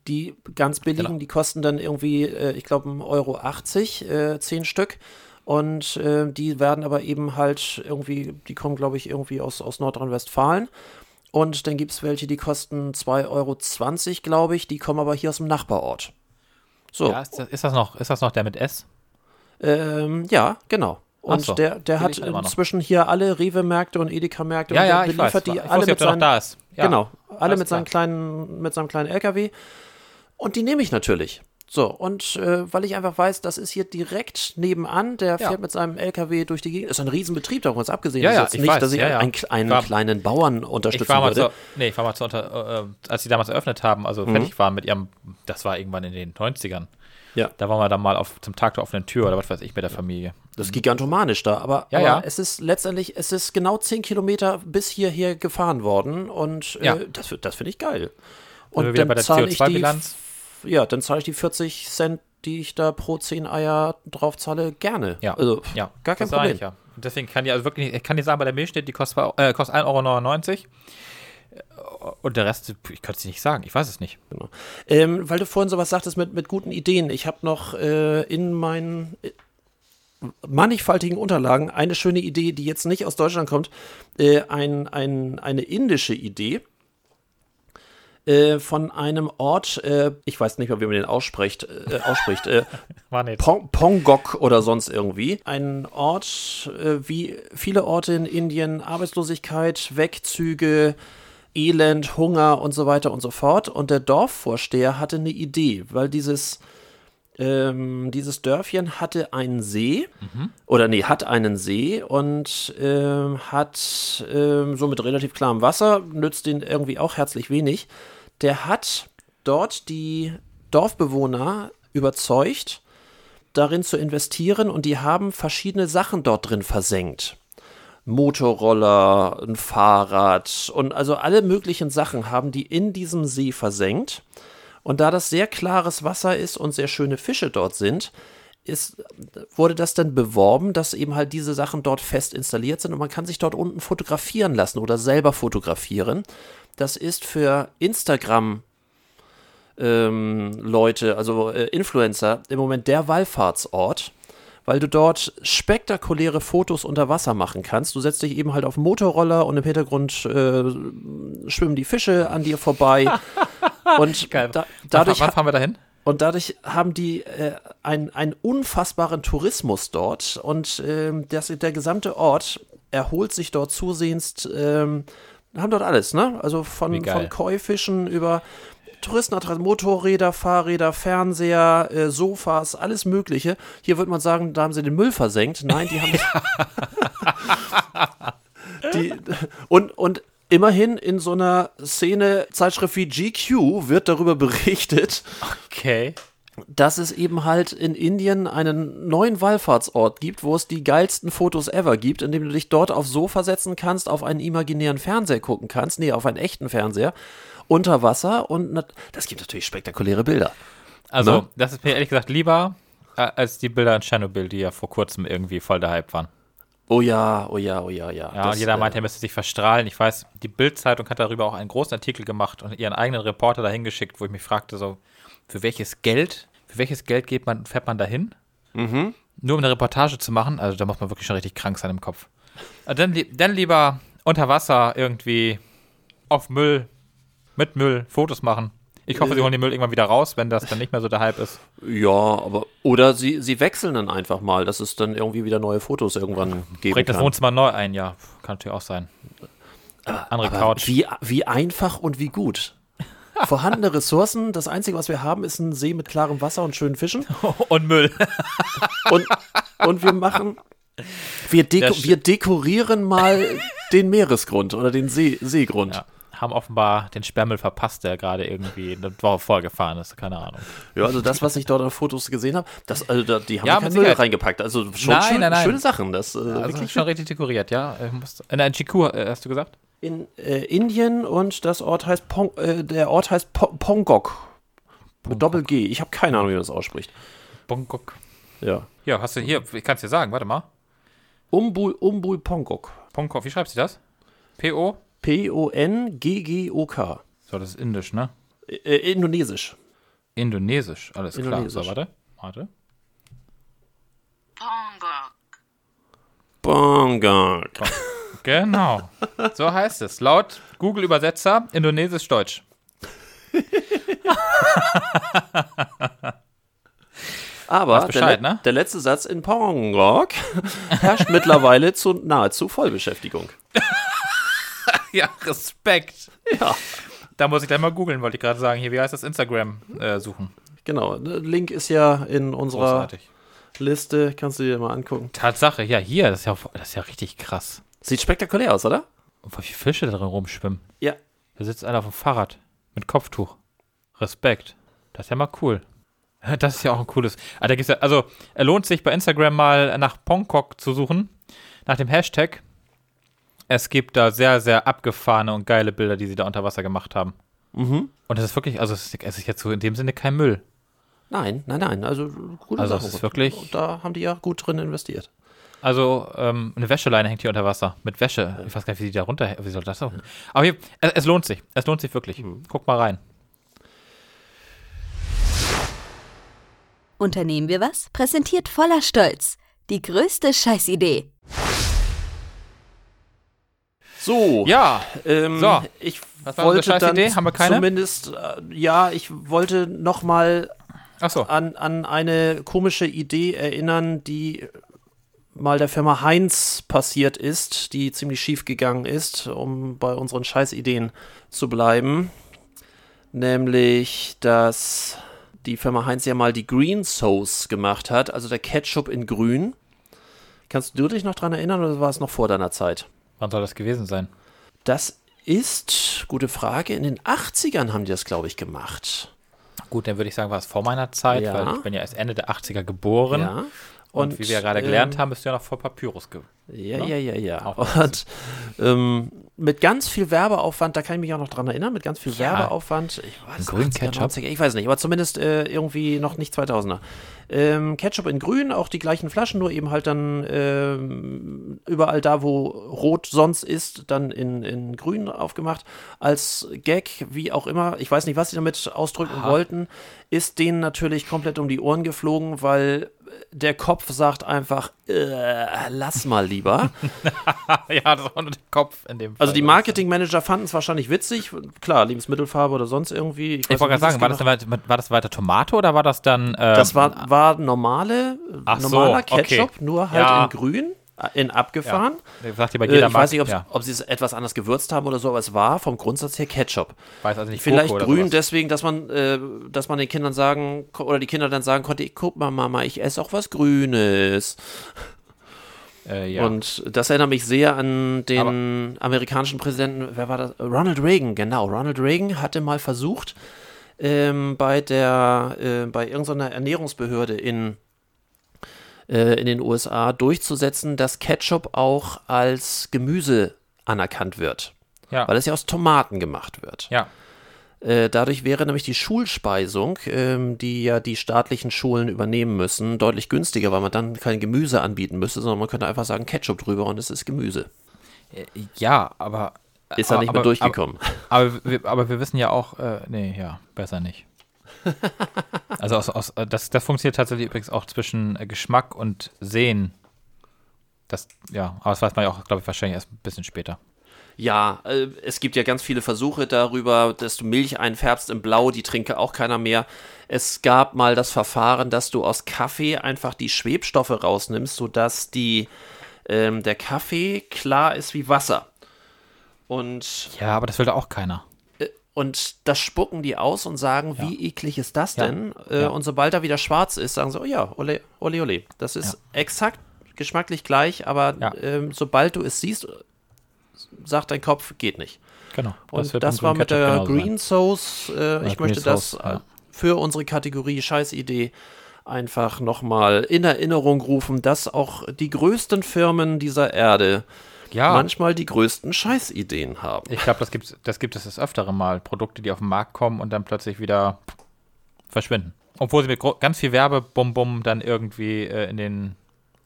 Die ganz billigen, Genau. die kosten dann irgendwie, äh, ich glaube, 1,80 Euro, äh, 10 Stück. Und äh, die werden aber eben halt irgendwie, die kommen, glaube ich, irgendwie aus, aus Nordrhein-Westfalen. Und dann gibt es welche, die kosten 2,20 Euro, glaube ich. Die kommen aber hier aus dem Nachbarort. So, Ja, ist, das, ist, das noch, ist das noch der mit S? ähm, ja, genau. Und so, der, der hat inzwischen hier alle Rewe-Märkte und Edeka-Märkte Ja, und ja, ich weiß. beliefert die ich alle wusste, mit seinen, da ist. Ja. Genau, alle mit seinen klar. kleinen, mit seinem kleinen LKW. Und die nehme ich natürlich. So, und äh, weil ich einfach weiß, das ist hier direkt nebenan, der Ja. fährt mit seinem LKW durch die Gegend. Ist ein Riesenbetrieb, davon ist abgesehen. Ja, ist ja, jetzt ich nicht, weiß, dass ich ja, einen, einen Ich war- kleinen Bauern Ich unterstützen war mal würde. zu, nee, ich war mal zu unter, äh, als sie damals eröffnet haben, also Mhm. fertig waren mit ihrem, das war irgendwann in den 90ern. Ja. Da waren wir dann mal auf, zum Tag der offenen Tür oder was weiß ich mit der Familie. Das ist gigantomanisch da, aber, Ja, aber ja. es ist letztendlich, es ist genau 10 Kilometer bis hierher gefahren worden und äh, das, das finde ich geil. Und Und wieder dann bei der zahle ich die CO2-Bilanz. Ja, dann zahle ich die 40 Cent, die ich da pro 10 Eier drauf zahle, gerne. Ja. Also, Ja, gar kein das Problem. Ich, ja. Deswegen kann ich also wirklich, ich kann dir sagen, bei der Milch steht, die kostet, äh, kostet 1,99 Euro. Und der Rest, ich könnte es dir nicht sagen, ich weiß es nicht. Genau. Ähm, weil du vorhin sowas sagtest mit, mit guten Ideen. Ich habe noch äh, in meinen äh, mannigfaltigen Unterlagen eine schöne Idee, die jetzt nicht aus Deutschland kommt. Äh, ein, ein, eine indische Idee äh, von einem Ort, äh, ich weiß nicht mehr, wie man den ausspricht, äh, ausspricht äh, (laughs) War nicht. Pong Pongok oder sonst irgendwie. Ein Ort, äh, wie viele Orte in Indien, Arbeitslosigkeit, Wegzüge, Elend, Hunger und so weiter und so fort. Und der Dorfvorsteher hatte eine Idee, weil dieses, ähm, dieses Dörfchen hatte einen See, oder nee, hat einen See und ähm, hat ähm, so mit relativ klarem Wasser, nützt den irgendwie auch herzlich wenig. Der hat dort die Dorfbewohner überzeugt, darin zu investieren und die haben verschiedene Sachen dort drin versenkt. Motorroller, ein Fahrrad und also alle möglichen Sachen haben die in diesem See versenkt. Und da das sehr klares Wasser ist und sehr schöne Fische dort sind, ist, wurde das dann beworben, dass eben halt diese Sachen dort fest installiert sind und man kann sich dort unten fotografieren lassen oder selber fotografieren. Das ist für Instagram ähm, Leute, also äh, Influencer, im Moment der Wallfahrtsort, weil du dort spektakuläre Fotos unter Wasser machen kannst. Du setzt dich eben halt auf einen Motorroller und im Hintergrund äh, schwimmen die Fische an dir vorbei. (laughs) und Geil. da, dadurch, wann fahren wir dahin? und dadurch haben die äh, ein- einen unfassbaren Tourismus dort und ähm, das, der gesamte Ort erholt sich dort zusehends, ähm, haben dort alles, ne? Also von, von Käufischen über Touristenattraktionen, Motorräder, Fahrräder, Fernseher, äh, Sofas, alles Mögliche. Hier würde man sagen, da haben sie den Müll versenkt. Nein, die haben (laughs) die, und, und immerhin in so einer Szene, Zeitschrift wie GQ wird darüber berichtet, Okay. Dass es eben halt in Indien einen neuen Wallfahrtsort gibt, wo es die geilsten Fotos ever gibt, indem du dich dort aufs Sofa setzen kannst, auf einen imaginären Fernseher gucken kannst, nee, auf einen echten Fernseher, unter Wasser und das gibt natürlich spektakuläre Bilder. Also, Ne? das ist mir ehrlich gesagt lieber äh, als die Bilder in Tschernobyl, die ja vor kurzem irgendwie voll der Hype waren. Oh ja, oh ja, oh ja, ja. Ja, Das, und jeder äh, meint, er müsste sich verstrahlen. Ich weiß, die Bild-Zeitung hat darüber auch einen großen Artikel gemacht und ihren eigenen Reporter dahin geschickt, wo ich mich fragte, so, für welches Geld, für welches Geld geht man, fährt man dahin? Mhm. Nur um eine Reportage zu machen? Also da muss man wirklich schon richtig krank sein im Kopf. Also dann, dann lieber unter Wasser irgendwie auf Müll, mit Müll, Fotos machen. Ich hoffe, sie holen den Müll irgendwann wieder raus, wenn das dann nicht mehr so der Hype ist. Ja, aber oder sie, sie wechseln dann einfach mal, dass es dann irgendwie wieder neue Fotos irgendwann geben Bringt das kann. Wohnzimmer neu ein, ja. Kann natürlich auch sein. Andere Aber Couch. Wie, wie einfach und wie gut. Vorhandene Ressourcen, das Einzige, was wir haben, ist ein See mit klarem Wasser und schönen Fischen. (laughs) Und Müll. Und, und wir machen, wir, deko wir dekorieren mal den Meeresgrund oder den See Seegrund. Ja. Haben offenbar den Sperrmüll verpasst, der gerade irgendwie eine Woche vorgefahren ist. Keine Ahnung. Ja, also das, was ich dort an Fotos gesehen habe, das, also da, die haben Ja, keinen Müll reingepackt. Also schon Nein, schön, nein, nein. schöne Sachen. Das, äh, Also wirklich schon richtig dekoriert, ja. Ich muss, in der GQ äh, hast du gesagt? In äh, Indien und das Ort heißt Pong, äh, der Ort heißt po Pongok. Mit Doppel G. Ich habe keine Ahnung, wie man das ausspricht. Bangkok. Ja. Ja, hast du hier, ich kann es dir sagen, warte mal. Umbul, Umbul Pongok. Bangkok, wie schreibst du das? P-O? P-O-N-G-G-O-K. So, das ist indisch, ne? Äh, Indonesisch. Indonesisch, alles klar. Indonesisch. So, warte. Warte. Pongok. Genau. So heißt es. Laut Google-Übersetzer, Indonesisch-Deutsch. (laughs) Aber Bescheid, der, ne? der letzte Satz in Pongok herrscht mittlerweile zu nahezu Vollbeschäftigung. (laughs) Ja, Respekt. Ja, Da muss ich gleich mal googeln, wollte ich gerade sagen. Hier, wie heißt das Instagram äh, suchen? genau. Link ist ja in unserer Großartig. Liste. Kannst du dir mal angucken. Tatsache, ja, hier, das ist ja, das ist ja richtig krass. Sieht spektakulär aus, oder? Und wie viele Fische da drin rumschwimmen. Ja. Da sitzt einer auf dem Fahrrad mit Kopftuch. Respekt. Das ist ja mal cool. (laughs) Das ist ja auch ein cooles. Ah, also, er lohnt sich bei Instagram mal nach Pongkok zu suchen, nach dem Hashtag. Es gibt da sehr, sehr abgefahrene und geile Bilder, die sie da unter Wasser gemacht haben. Und das ist wirklich, also es ist, es jetzt so in dem Sinne kein Müll. Nein, nein, nein. Also gute Also, Sache. es ist wirklich- Und da haben die ja gut drin investiert. Also ähm, eine Wäscheleine hängt hier unter Wasser mit Wäsche. Ich weiß gar nicht, wie die da runter, wie soll das laufen? Aber hier, es, es lohnt sich. Es lohnt sich wirklich. Guck mal rein. Unternehmen wir was? Präsentiert voller Stolz. Die größte Scheißidee. So. Ja, Ähm, So. ich Was wollte dann Scheißidee? Haben wir keine? zumindest, äh, ja, ich wollte noch mal ach so. an, an eine komische Idee erinnern, die mal der Firma Heinz passiert ist, die ziemlich schief gegangen ist, um bei unseren Scheißideen zu bleiben. Nämlich, dass die Firma Heinz ja mal die Green Sauce gemacht hat, also der Ketchup in grün. Kannst du dich noch dran erinnern oder war es noch vor deiner Zeit? Wann soll das gewesen sein? Das ist, gute Frage, in den 80ern haben die das, glaube ich, gemacht. Gut, dann würde ich sagen, war es vor meiner Zeit, Ja. weil ich bin ja erst Ende der 80er geboren. Ja. Und, wie wir ja gerade gelernt ähm, haben, bist du ja noch vor Papyrus ge Ja, Ne? ja, ja, ja. Auch Und ähm, mit ganz viel Werbeaufwand, da kann ich mich auch noch dran erinnern, mit ganz viel Ja. Werbeaufwand, ich weiß 80er, Ketchup? 90er, ich weiß nicht, aber zumindest äh, irgendwie noch nicht 2000er. Ähm, Ketchup in grün, auch die gleichen Flaschen, nur eben halt dann ähm, überall da, wo rot sonst ist, dann in, in grün aufgemacht. Als Gag, wie auch immer, ich weiß nicht, was sie damit ausdrücken Aha. wollten, ist denen natürlich komplett um die Ohren geflogen, weil der Kopf sagt einfach, äh, lass mal lieber. (laughs) ja, das war nur der Kopf in dem Fall. Also die Marketingmanager fanden es wahrscheinlich witzig. Klar, Lebensmittelfarbe oder sonst irgendwie. Ich wollte gerade sagen, war das, weiter- war das weiter Tomate oder war das dann. Ähm, das war, war normale, Ach so, normaler okay. Ketchup, nur halt Ja. in grün, in abgefahren. Ja, sagt ihr bei Äh, jeder ich weiß nicht, ob, ja, ob sie es etwas anders gewürzt haben oder so, aber es war vom Grundsatz her Ketchup. weiß also nicht Vielleicht grün deswegen, dass man, äh, dass man den Kindern sagen, oder die Kinder dann sagen konnte, ich guck mal, Mama, ich esse auch was Grünes. Äh, ja. Und das erinnert mich sehr an den amerikanischen Präsidenten, wer war das? Ronald Reagan, genau. Ronald Reagan hatte mal versucht, ähm, bei der, äh, bei irgendeiner Ernährungsbehörde in, äh, in den USA durchzusetzen, dass Ketchup auch als Gemüse anerkannt wird. ja. Weil es ja aus Tomaten gemacht wird. ja. Äh, dadurch wäre nämlich die Schulspeisung, ähm, die ja die staatlichen Schulen übernehmen müssen, deutlich günstiger, weil man dann kein Gemüse anbieten müsste, sondern man könnte einfach sagen Ketchup drüber und es ist Gemüse. Ja, aber. Ist da aber, nicht mehr aber, durchgekommen. Aber, aber, wir, aber wir wissen ja auch, äh, nee, ja, besser nicht. Also aus, aus, äh, das, das funktioniert tatsächlich übrigens auch zwischen äh, Geschmack und Sehen. Das, ja, aber das weiß man ja auch, glaube ich, wahrscheinlich erst ein bisschen später. Ja, äh, es gibt ja ganz viele Versuche darüber, dass du Milch einfärbst in Blau, die trinke auch keiner mehr. Es gab mal das Verfahren, dass du aus Kaffee einfach die Schwebstoffe rausnimmst, sodass die, ähm, der Kaffee klar ist wie Wasser. Und Ja, aber das will da auch keiner. Und das spucken die aus und sagen, wie eklig ist das Ja. denn? Äh, Ja. Und sobald er wieder schwarz ist, sagen sie, oh ja, ole, ole, ole. Das ist exakt geschmacklich gleich, aber Ja. ähm, sobald du es siehst, sagt dein Kopf, geht nicht. Genau. Und wird das, war mit Ketchup der. Green Sauce. Äh, ich möchte das äh, ja. für unsere Kategorie Scheißidee einfach nochmal in Erinnerung rufen, dass auch die größten Firmen dieser Erde Ja, manchmal die größten Scheißideen haben. ich glaube, das gibt, das gibt es des Öfteren mal. Produkte, die auf den Markt kommen und dann plötzlich wieder verschwinden. Obwohl sie mit ganz viel Werbebum-Bum dann irgendwie äh, in, den,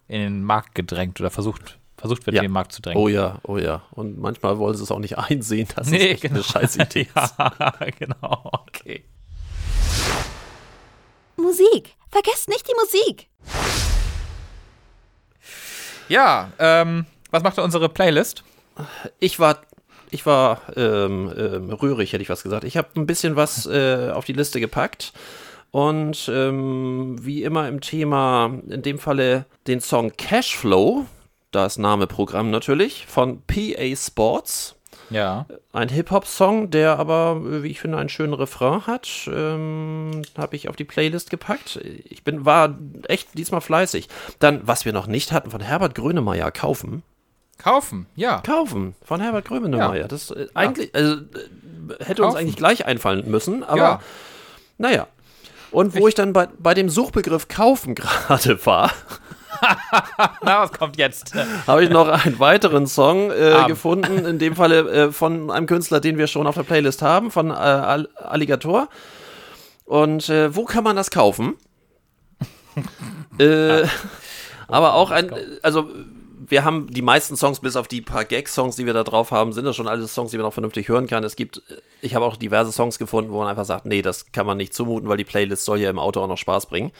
in den Markt gedrängt oder versucht, versucht wird, Ja. in den Markt zu drängen. Oh ja, oh ja. Und manchmal wollen sie es auch nicht einsehen, dass Nee, es echt genau. eine Scheißidee (laughs) ist. ja, genau, okay. Musik. Vergesst nicht die Musik. Ja, ähm, was macht unsere Playlist? Ich war, ich war ähm, ähm, rührig, hätte ich was gesagt. Ich habe ein bisschen was äh, auf die Liste gepackt. Und ähm, wie immer im Thema, in dem Falle den Song Cashflow, das Name Programm natürlich, von PA Sports. Ja, Ein Hip-Hop-Song, der aber, wie ich finde, einen schönen Refrain hat, ähm, habe ich auf die Playlist gepackt. Ich bin, war echt diesmal fleißig. Dann, was wir noch nicht hatten, von Herbert Grönemeyer, Kaufen. Kaufen, ja. Kaufen, von Herbert Grönemeyer. Ja. Das äh, eigentlich, also, äh, hätte uns Kaufen. eigentlich gleich einfallen müssen, aber Ja. naja. Und wo ich dann bei, bei dem Suchbegriff kaufen (laughs) gerade war, Na, (laughs) was kommt jetzt? habe ich noch einen weiteren Song äh, gefunden, in dem Falle äh, von einem Künstler, den wir schon auf der Playlist haben, von äh, Al Alligator. Und wo kann man das kaufen? (laughs) äh, aber auch ein, also wir haben die meisten Songs, bis auf die paar Gag-Songs, die wir da drauf haben, sind das schon alles Songs, die man auch vernünftig hören kann. Es gibt, ich habe auch diverse Songs gefunden, wo man einfach sagt, nee, das kann man nicht zumuten, weil die Playlist soll ja im Auto auch noch Spaß bringen.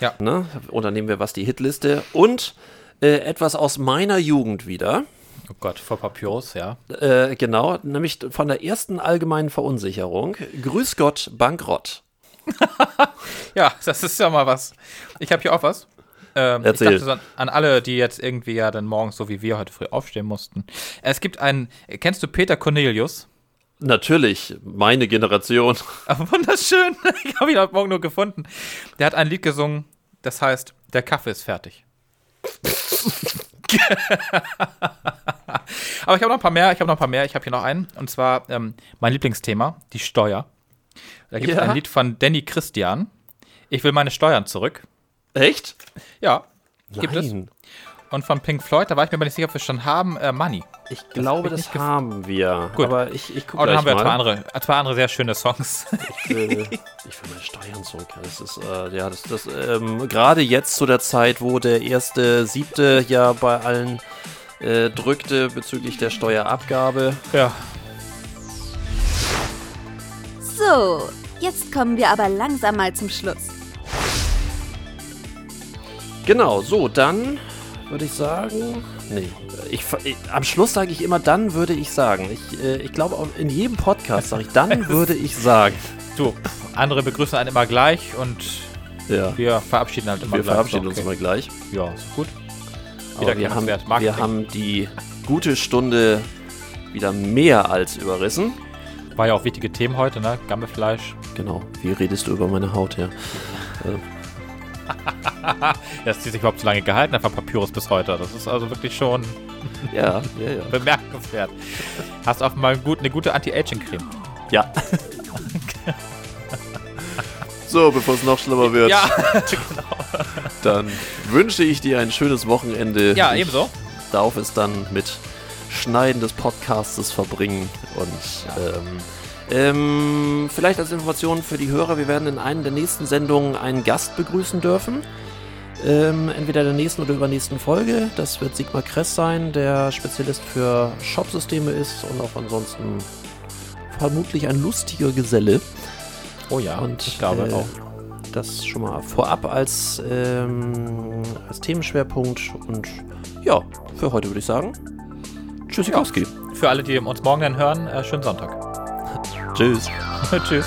Ja. Ne? Und dann nehmen wir was die Hitliste und äh, etwas aus meiner Jugend wieder. Oh Gott, vor Papyrus, ja. Äh, genau, nämlich von der ersten allgemeinen Verunsicherung. Grüß Gott, Bankrott. (laughs) Ja, das ist ja mal was. Ich habe hier auch was. Ähm, Erzähl. Ich dachte so an, an alle, die jetzt irgendwie ja dann morgens, so wie wir heute früh aufstehen mussten. Es gibt einen, kennst du Peter Cornelius? Natürlich, meine Generation. (laughs) Aber wunderschön. (laughs) Ich habe ihn heute Morgen nur gefunden. Der hat ein Lied gesungen, das heißt, der Kaffee ist fertig. (laughs) Aber ich habe noch ein paar mehr. Ich habe noch ein paar mehr. Ich habe hier noch einen. Und zwar ähm, mein Lieblingsthema, die Steuer. Da gibt es Ja. ein Lied von Danny Christian. Ich will meine Steuern zurück. Echt? Ja, gibt es. Und von Pink Floyd, da war ich mir aber nicht sicher, ob wir schon haben, äh, Money. Ich glaube, das, nicht gef- haben wir. Gut. Aber ich, ich gucke Oh, dann haben wir mal. zwei andere, zwei andere sehr schöne Songs. Ich will, ich will meine Steuern zurück. Das ist, äh, ja, das, das ähm, gerade jetzt zu der Zeit, wo der erste siebte ja bei allen äh, drückte bezüglich der Steuerabgabe. ja. So, jetzt kommen wir aber langsam mal zum Schluss. Genau, so, dann würde ich sagen. Nee, ich, ich, am Schluss sage ich immer, dann würde ich sagen. Ich, äh, ich glaube, auch in jedem Podcast sage ich, dann (laughs) würde ich sagen. Du, andere begrüßen einen immer gleich und Ja, wir verabschieden halt immer wir gleich. verabschieden So, uns okay. immer gleich. Ja, ist gut. Aber wir haben, wir haben die gute Stunde wieder mehr als überrissen. War ja auch wichtige Themen heute, ne? Gammelfleisch. Genau, wie redest du über meine Haut, ja? (laughs) (laughs) Dass die sich überhaupt so lange gehalten hat von Papyrus bis heute. Das ist also wirklich schon (laughs) Ja, ja, ja. bemerkenswert. Hast auch mal gut, eine gute Anti-Aging-Creme. Ja. (laughs) so, bevor es noch schlimmer wird, Ja, dann wünsche ich dir ein schönes Wochenende. ja, ich ebenso. darf es dann mit Schneiden des Podcastes verbringen und ähm, ähm, vielleicht als Information für die Hörer, wir werden in einer der nächsten Sendungen einen Gast begrüßen dürfen. Ähm, entweder der nächsten oder übernächsten Folge. Das wird Sigmar Kress sein, der Spezialist für Shopsysteme ist und auch ansonsten vermutlich ein lustiger Geselle. Oh ja, Und ich glaube äh, auch. Das schon mal vorab als, ähm, als Themenschwerpunkt. Und ja, für heute würde ich sagen, Tschüssikowski. Für alle, die uns morgen dann hören, äh, schönen Sonntag. (laughs) Tschüss. (laughs) Tschüss.